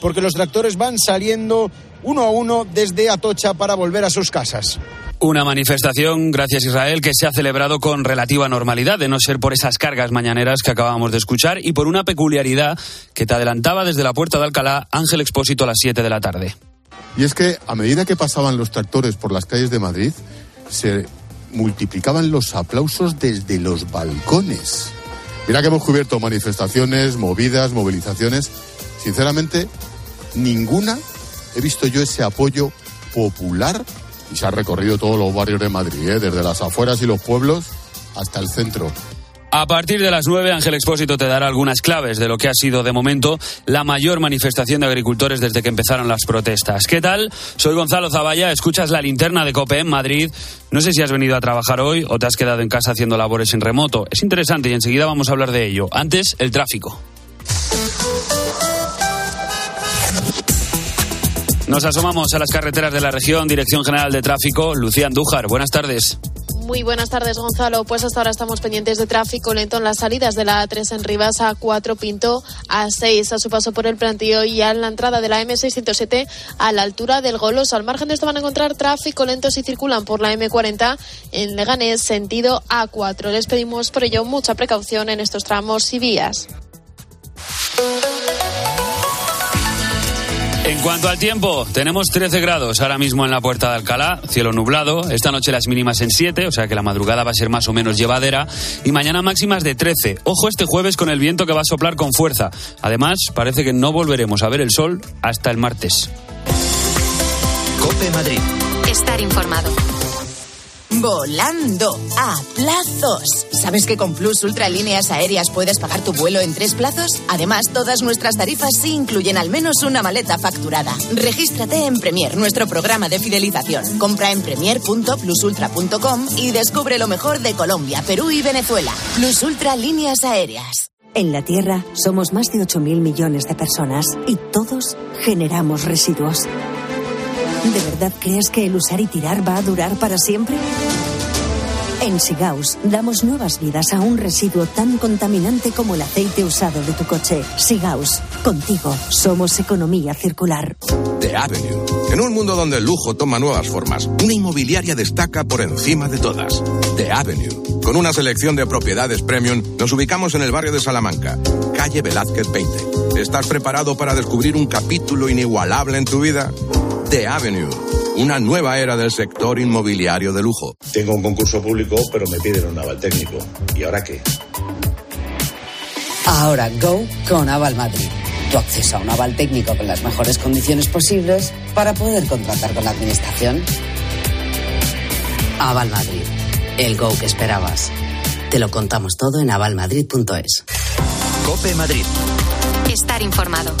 porque los tractores van saliendo uno a uno desde Atocha para volver a sus casas. Una manifestación, gracias Israel, que se ha celebrado con relativa normalidad, de no ser por esas cargas mañaneras que acabamos de escuchar y por una peculiaridad que te adelantaba desde la puerta de Alcalá Ángel Expósito a las 7 de la tarde. Y es que a medida que pasaban los tractores por las calles de Madrid, se multiplicaban los aplausos desde los balcones. Mira que hemos cubierto manifestaciones, movidas, movilizaciones. Sinceramente, ninguna he visto yo ese apoyo popular y se ha recorrido todos los barrios de Madrid, ¿eh? desde las afueras y los pueblos hasta el centro. A partir de las 9, Ángel Expósito te dará algunas claves de lo que ha sido de momento la mayor manifestación de agricultores desde que empezaron las protestas. ¿Qué tal? Soy Gonzalo Zavalla, escuchas la linterna de COPE en Madrid. No sé si has venido a trabajar hoy o te has quedado en casa haciendo labores en remoto. Es interesante y enseguida vamos a hablar de ello. Antes, el tráfico. Nos asomamos a las carreteras de la región, Dirección General de Tráfico. Lucía Andújar, buenas tardes. Muy buenas tardes, Gonzalo. Pues hasta ahora estamos pendientes de tráfico lento en las salidas de la A3 en Rivas, A4 Pinto, A6 a su paso por el plantío y a la entrada de la M607 a la altura del Golos. Al margen de esto van a encontrar tráfico lento si circulan por la M40 en Leganés, sentido A4. Les pedimos por ello mucha precaución en estos tramos y vías. En cuanto al tiempo, tenemos 13 grados ahora mismo en la puerta de Alcalá, cielo nublado. Esta noche las mínimas en 7, o sea que la madrugada va a ser más o menos llevadera. Y mañana máximas de 13. Ojo este jueves con el viento que va a soplar con fuerza. Además, parece que no volveremos a ver el sol hasta el martes. Cope Madrid. Estar informado. Volando a plazos. ¿Sabes que con Plus Ultralíneas Aéreas puedes pagar tu vuelo en tres plazos? Además, todas nuestras tarifas sí incluyen al menos una maleta facturada. Regístrate en Premier, nuestro programa de fidelización. Compra en premier.plusultra.com y descubre lo mejor de Colombia, Perú y Venezuela. Plus Ultralíneas Aéreas. En la Tierra somos más de 8.000 millones de personas y todos generamos residuos. ¿De verdad crees que el usar y tirar va a durar para siempre? En Sigaus damos nuevas vidas a un residuo tan contaminante como el aceite usado de tu coche. Sigaus, contigo somos economía circular. The Avenue. En un mundo donde el lujo toma nuevas formas, una inmobiliaria destaca por encima de todas. The Avenue. Con una selección de propiedades premium, nos ubicamos en el barrio de Salamanca, calle Velázquez 20. ¿Estás preparado para descubrir un capítulo inigualable en tu vida? The Avenue, una nueva era del sector inmobiliario de lujo. Tengo un concurso público, pero me piden un naval técnico. ¿Y ahora qué? Ahora Go con Aval Madrid. Tu acceso a un aval técnico con las mejores condiciones posibles para poder contratar con la administración. Aval Madrid. El Go que esperabas. Te lo contamos todo en avalmadrid.es. Cope Madrid. Estar informado.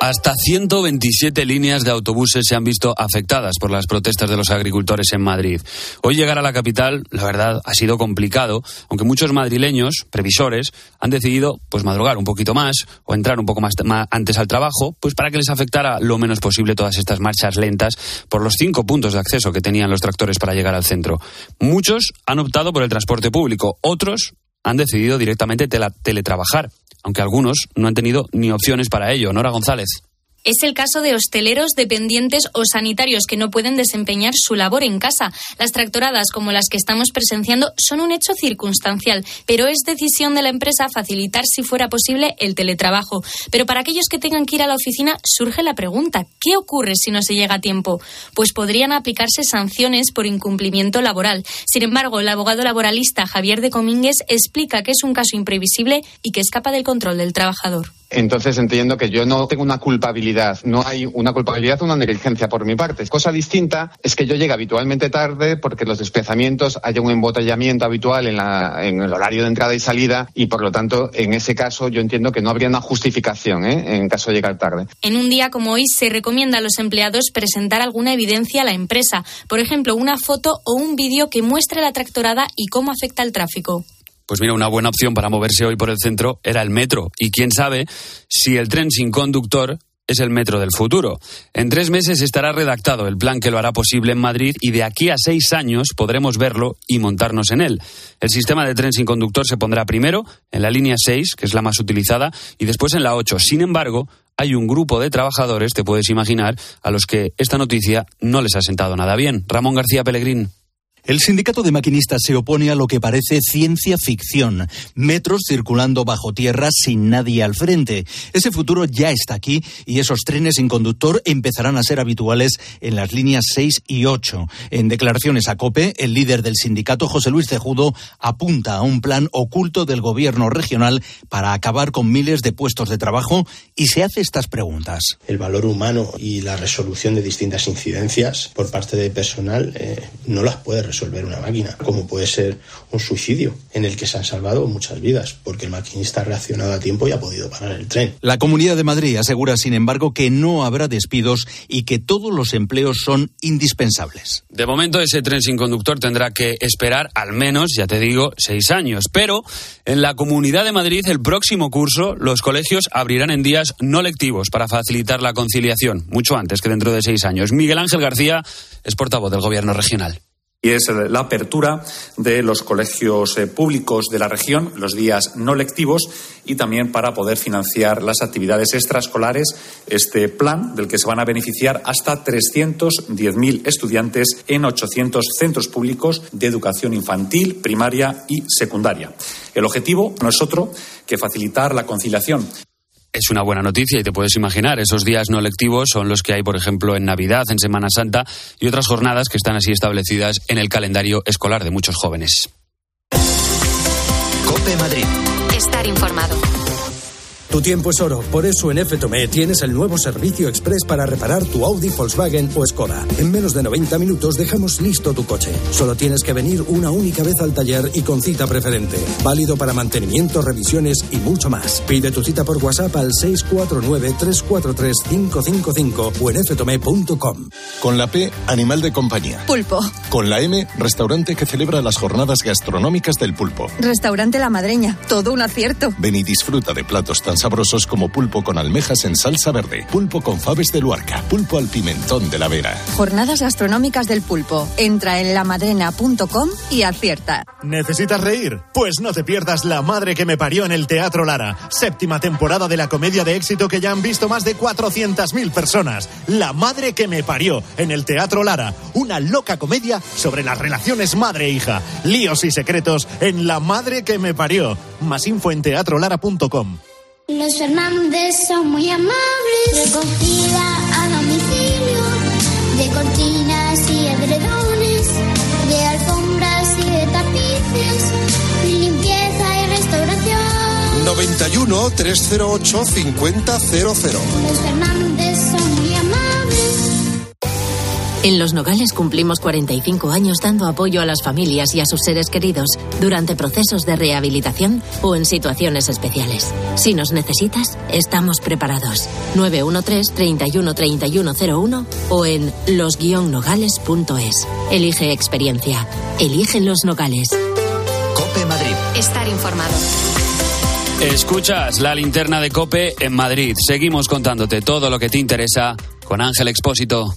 Hasta 127 líneas de autobuses se han visto afectadas por las protestas de los agricultores en Madrid. Hoy llegar a la capital, la verdad, ha sido complicado, aunque muchos madrileños, previsores, han decidido pues madrugar un poquito más o entrar un poco más, antes al trabajo, pues para que les afectara lo menos posible todas estas marchas lentas por los cinco puntos de acceso que tenían los tractores para llegar al centro. Muchos han optado por el transporte público, otros han decidido directamente teletrabajar aunque algunos no han tenido ni opciones para ello. Nora González. Es el caso de hosteleros, dependientes o sanitarios que no pueden desempeñar su labor en casa. Las tractoradas como las que estamos presenciando son un hecho circunstancial, pero es decisión de la empresa facilitar, si fuera posible, el teletrabajo. Pero para aquellos que tengan que ir a la oficina surge la pregunta, ¿qué ocurre si no se llega a tiempo? Pues podrían aplicarse sanciones por incumplimiento laboral. Sin embargo, el abogado laboralista Javier de Comínguez explica que es un caso imprevisible y que escapa del control del trabajador. Entonces entiendo que yo no tengo una culpabilidad, no hay una culpabilidad o una negligencia por mi parte. Cosa distinta es que yo llegue habitualmente tarde porque los desplazamientos haya un embotellamiento habitual en, la, en el horario de entrada y salida y por lo tanto en ese caso yo entiendo que no habría una justificación ¿eh? en caso de llegar tarde. En un día como hoy se recomienda a los empleados presentar alguna evidencia a la empresa, por ejemplo una foto o un vídeo que muestre la tractorada y cómo afecta el tráfico. Pues mira, una buena opción para moverse hoy por el centro era el metro. Y quién sabe si el tren sin conductor es el metro del futuro. En tres meses estará redactado el plan que lo hará posible en Madrid y de aquí a seis años podremos verlo y montarnos en él. El sistema de tren sin conductor se pondrá primero en la línea 6, que es la más utilizada, y después en la 8. Sin embargo, hay un grupo de trabajadores, te puedes imaginar, a los que esta noticia no les ha sentado nada bien. Ramón García Pellegrín. El sindicato de maquinistas se opone a lo que parece ciencia ficción, metros circulando bajo tierra sin nadie al frente. Ese futuro ya está aquí y esos trenes sin conductor empezarán a ser habituales en las líneas 6 y 8. En declaraciones a COPE, el líder del sindicato, José Luis Cejudo, apunta a un plan oculto del gobierno regional para acabar con miles de puestos de trabajo y se hace estas preguntas. El valor humano y la resolución de distintas incidencias por parte del personal eh, no las puede resolver resolver una máquina, como puede ser un suicidio en el que se han salvado muchas vidas, porque el maquinista ha reaccionado a tiempo y ha podido parar el tren. La Comunidad de Madrid asegura, sin embargo, que no habrá despidos y que todos los empleos son indispensables. De momento, ese tren sin conductor tendrá que esperar al menos, ya te digo, seis años. Pero en la Comunidad de Madrid, el próximo curso, los colegios abrirán en días no lectivos para facilitar la conciliación, mucho antes que dentro de seis años. Miguel Ángel García es portavoz del Gobierno regional y es la apertura de los colegios eh, públicos de la región, los días no lectivos y también para poder financiar las actividades extraescolares, este plan del que se van a beneficiar hasta 310.000 estudiantes en 800 centros públicos de educación infantil, primaria y secundaria. El objetivo no es otro que facilitar la conciliación es una buena noticia y te puedes imaginar, esos días no lectivos son los que hay, por ejemplo, en Navidad, en Semana Santa y otras jornadas que están así establecidas en el calendario escolar de muchos jóvenes. Cope Madrid. Estar informado. Tu tiempo es oro, por eso en FTOME tienes el nuevo servicio express para reparar tu Audi, Volkswagen o Skoda. En menos de 90 minutos dejamos listo tu coche. Solo tienes que venir una única vez al taller y con cita preferente. Válido para mantenimiento, revisiones y mucho más. Pide tu cita por WhatsApp al 649-343-555 o en ftome.com. Con la P, animal de compañía. Pulpo. Con la M, restaurante que celebra las jornadas gastronómicas del pulpo. Restaurante La Madreña. Todo un acierto. Ven y disfruta de platos tan sabrosos como pulpo con almejas en salsa verde, pulpo con faves de Luarca, pulpo al pimentón de la Vera. Jornadas gastronómicas del pulpo. Entra en lamadrena.com y acierta. ¿Necesitas reír? Pues no te pierdas La Madre que me parió en el Teatro Lara. Séptima temporada de la comedia de éxito que ya han visto más de 400.000 personas. La Madre que me parió en el Teatro Lara. Una loca comedia sobre las relaciones madre-hija. Líos y secretos en La Madre que me parió. Más info en teatrolara.com. Los Fernández son muy amables, recogida a domicilio, de cortinas y edredones, de alfombras y de tapices, limpieza y restauración. 91 308 5000. Los Fernández. En Los Nogales cumplimos 45 años dando apoyo a las familias y a sus seres queridos durante procesos de rehabilitación o en situaciones especiales. Si nos necesitas, estamos preparados. 913 31 3101 o en los-nogales.es. Elige experiencia. Elige Los Nogales. Cope Madrid. Estar informado. Escuchas la linterna de Cope en Madrid. Seguimos contándote todo lo que te interesa con Ángel Expósito.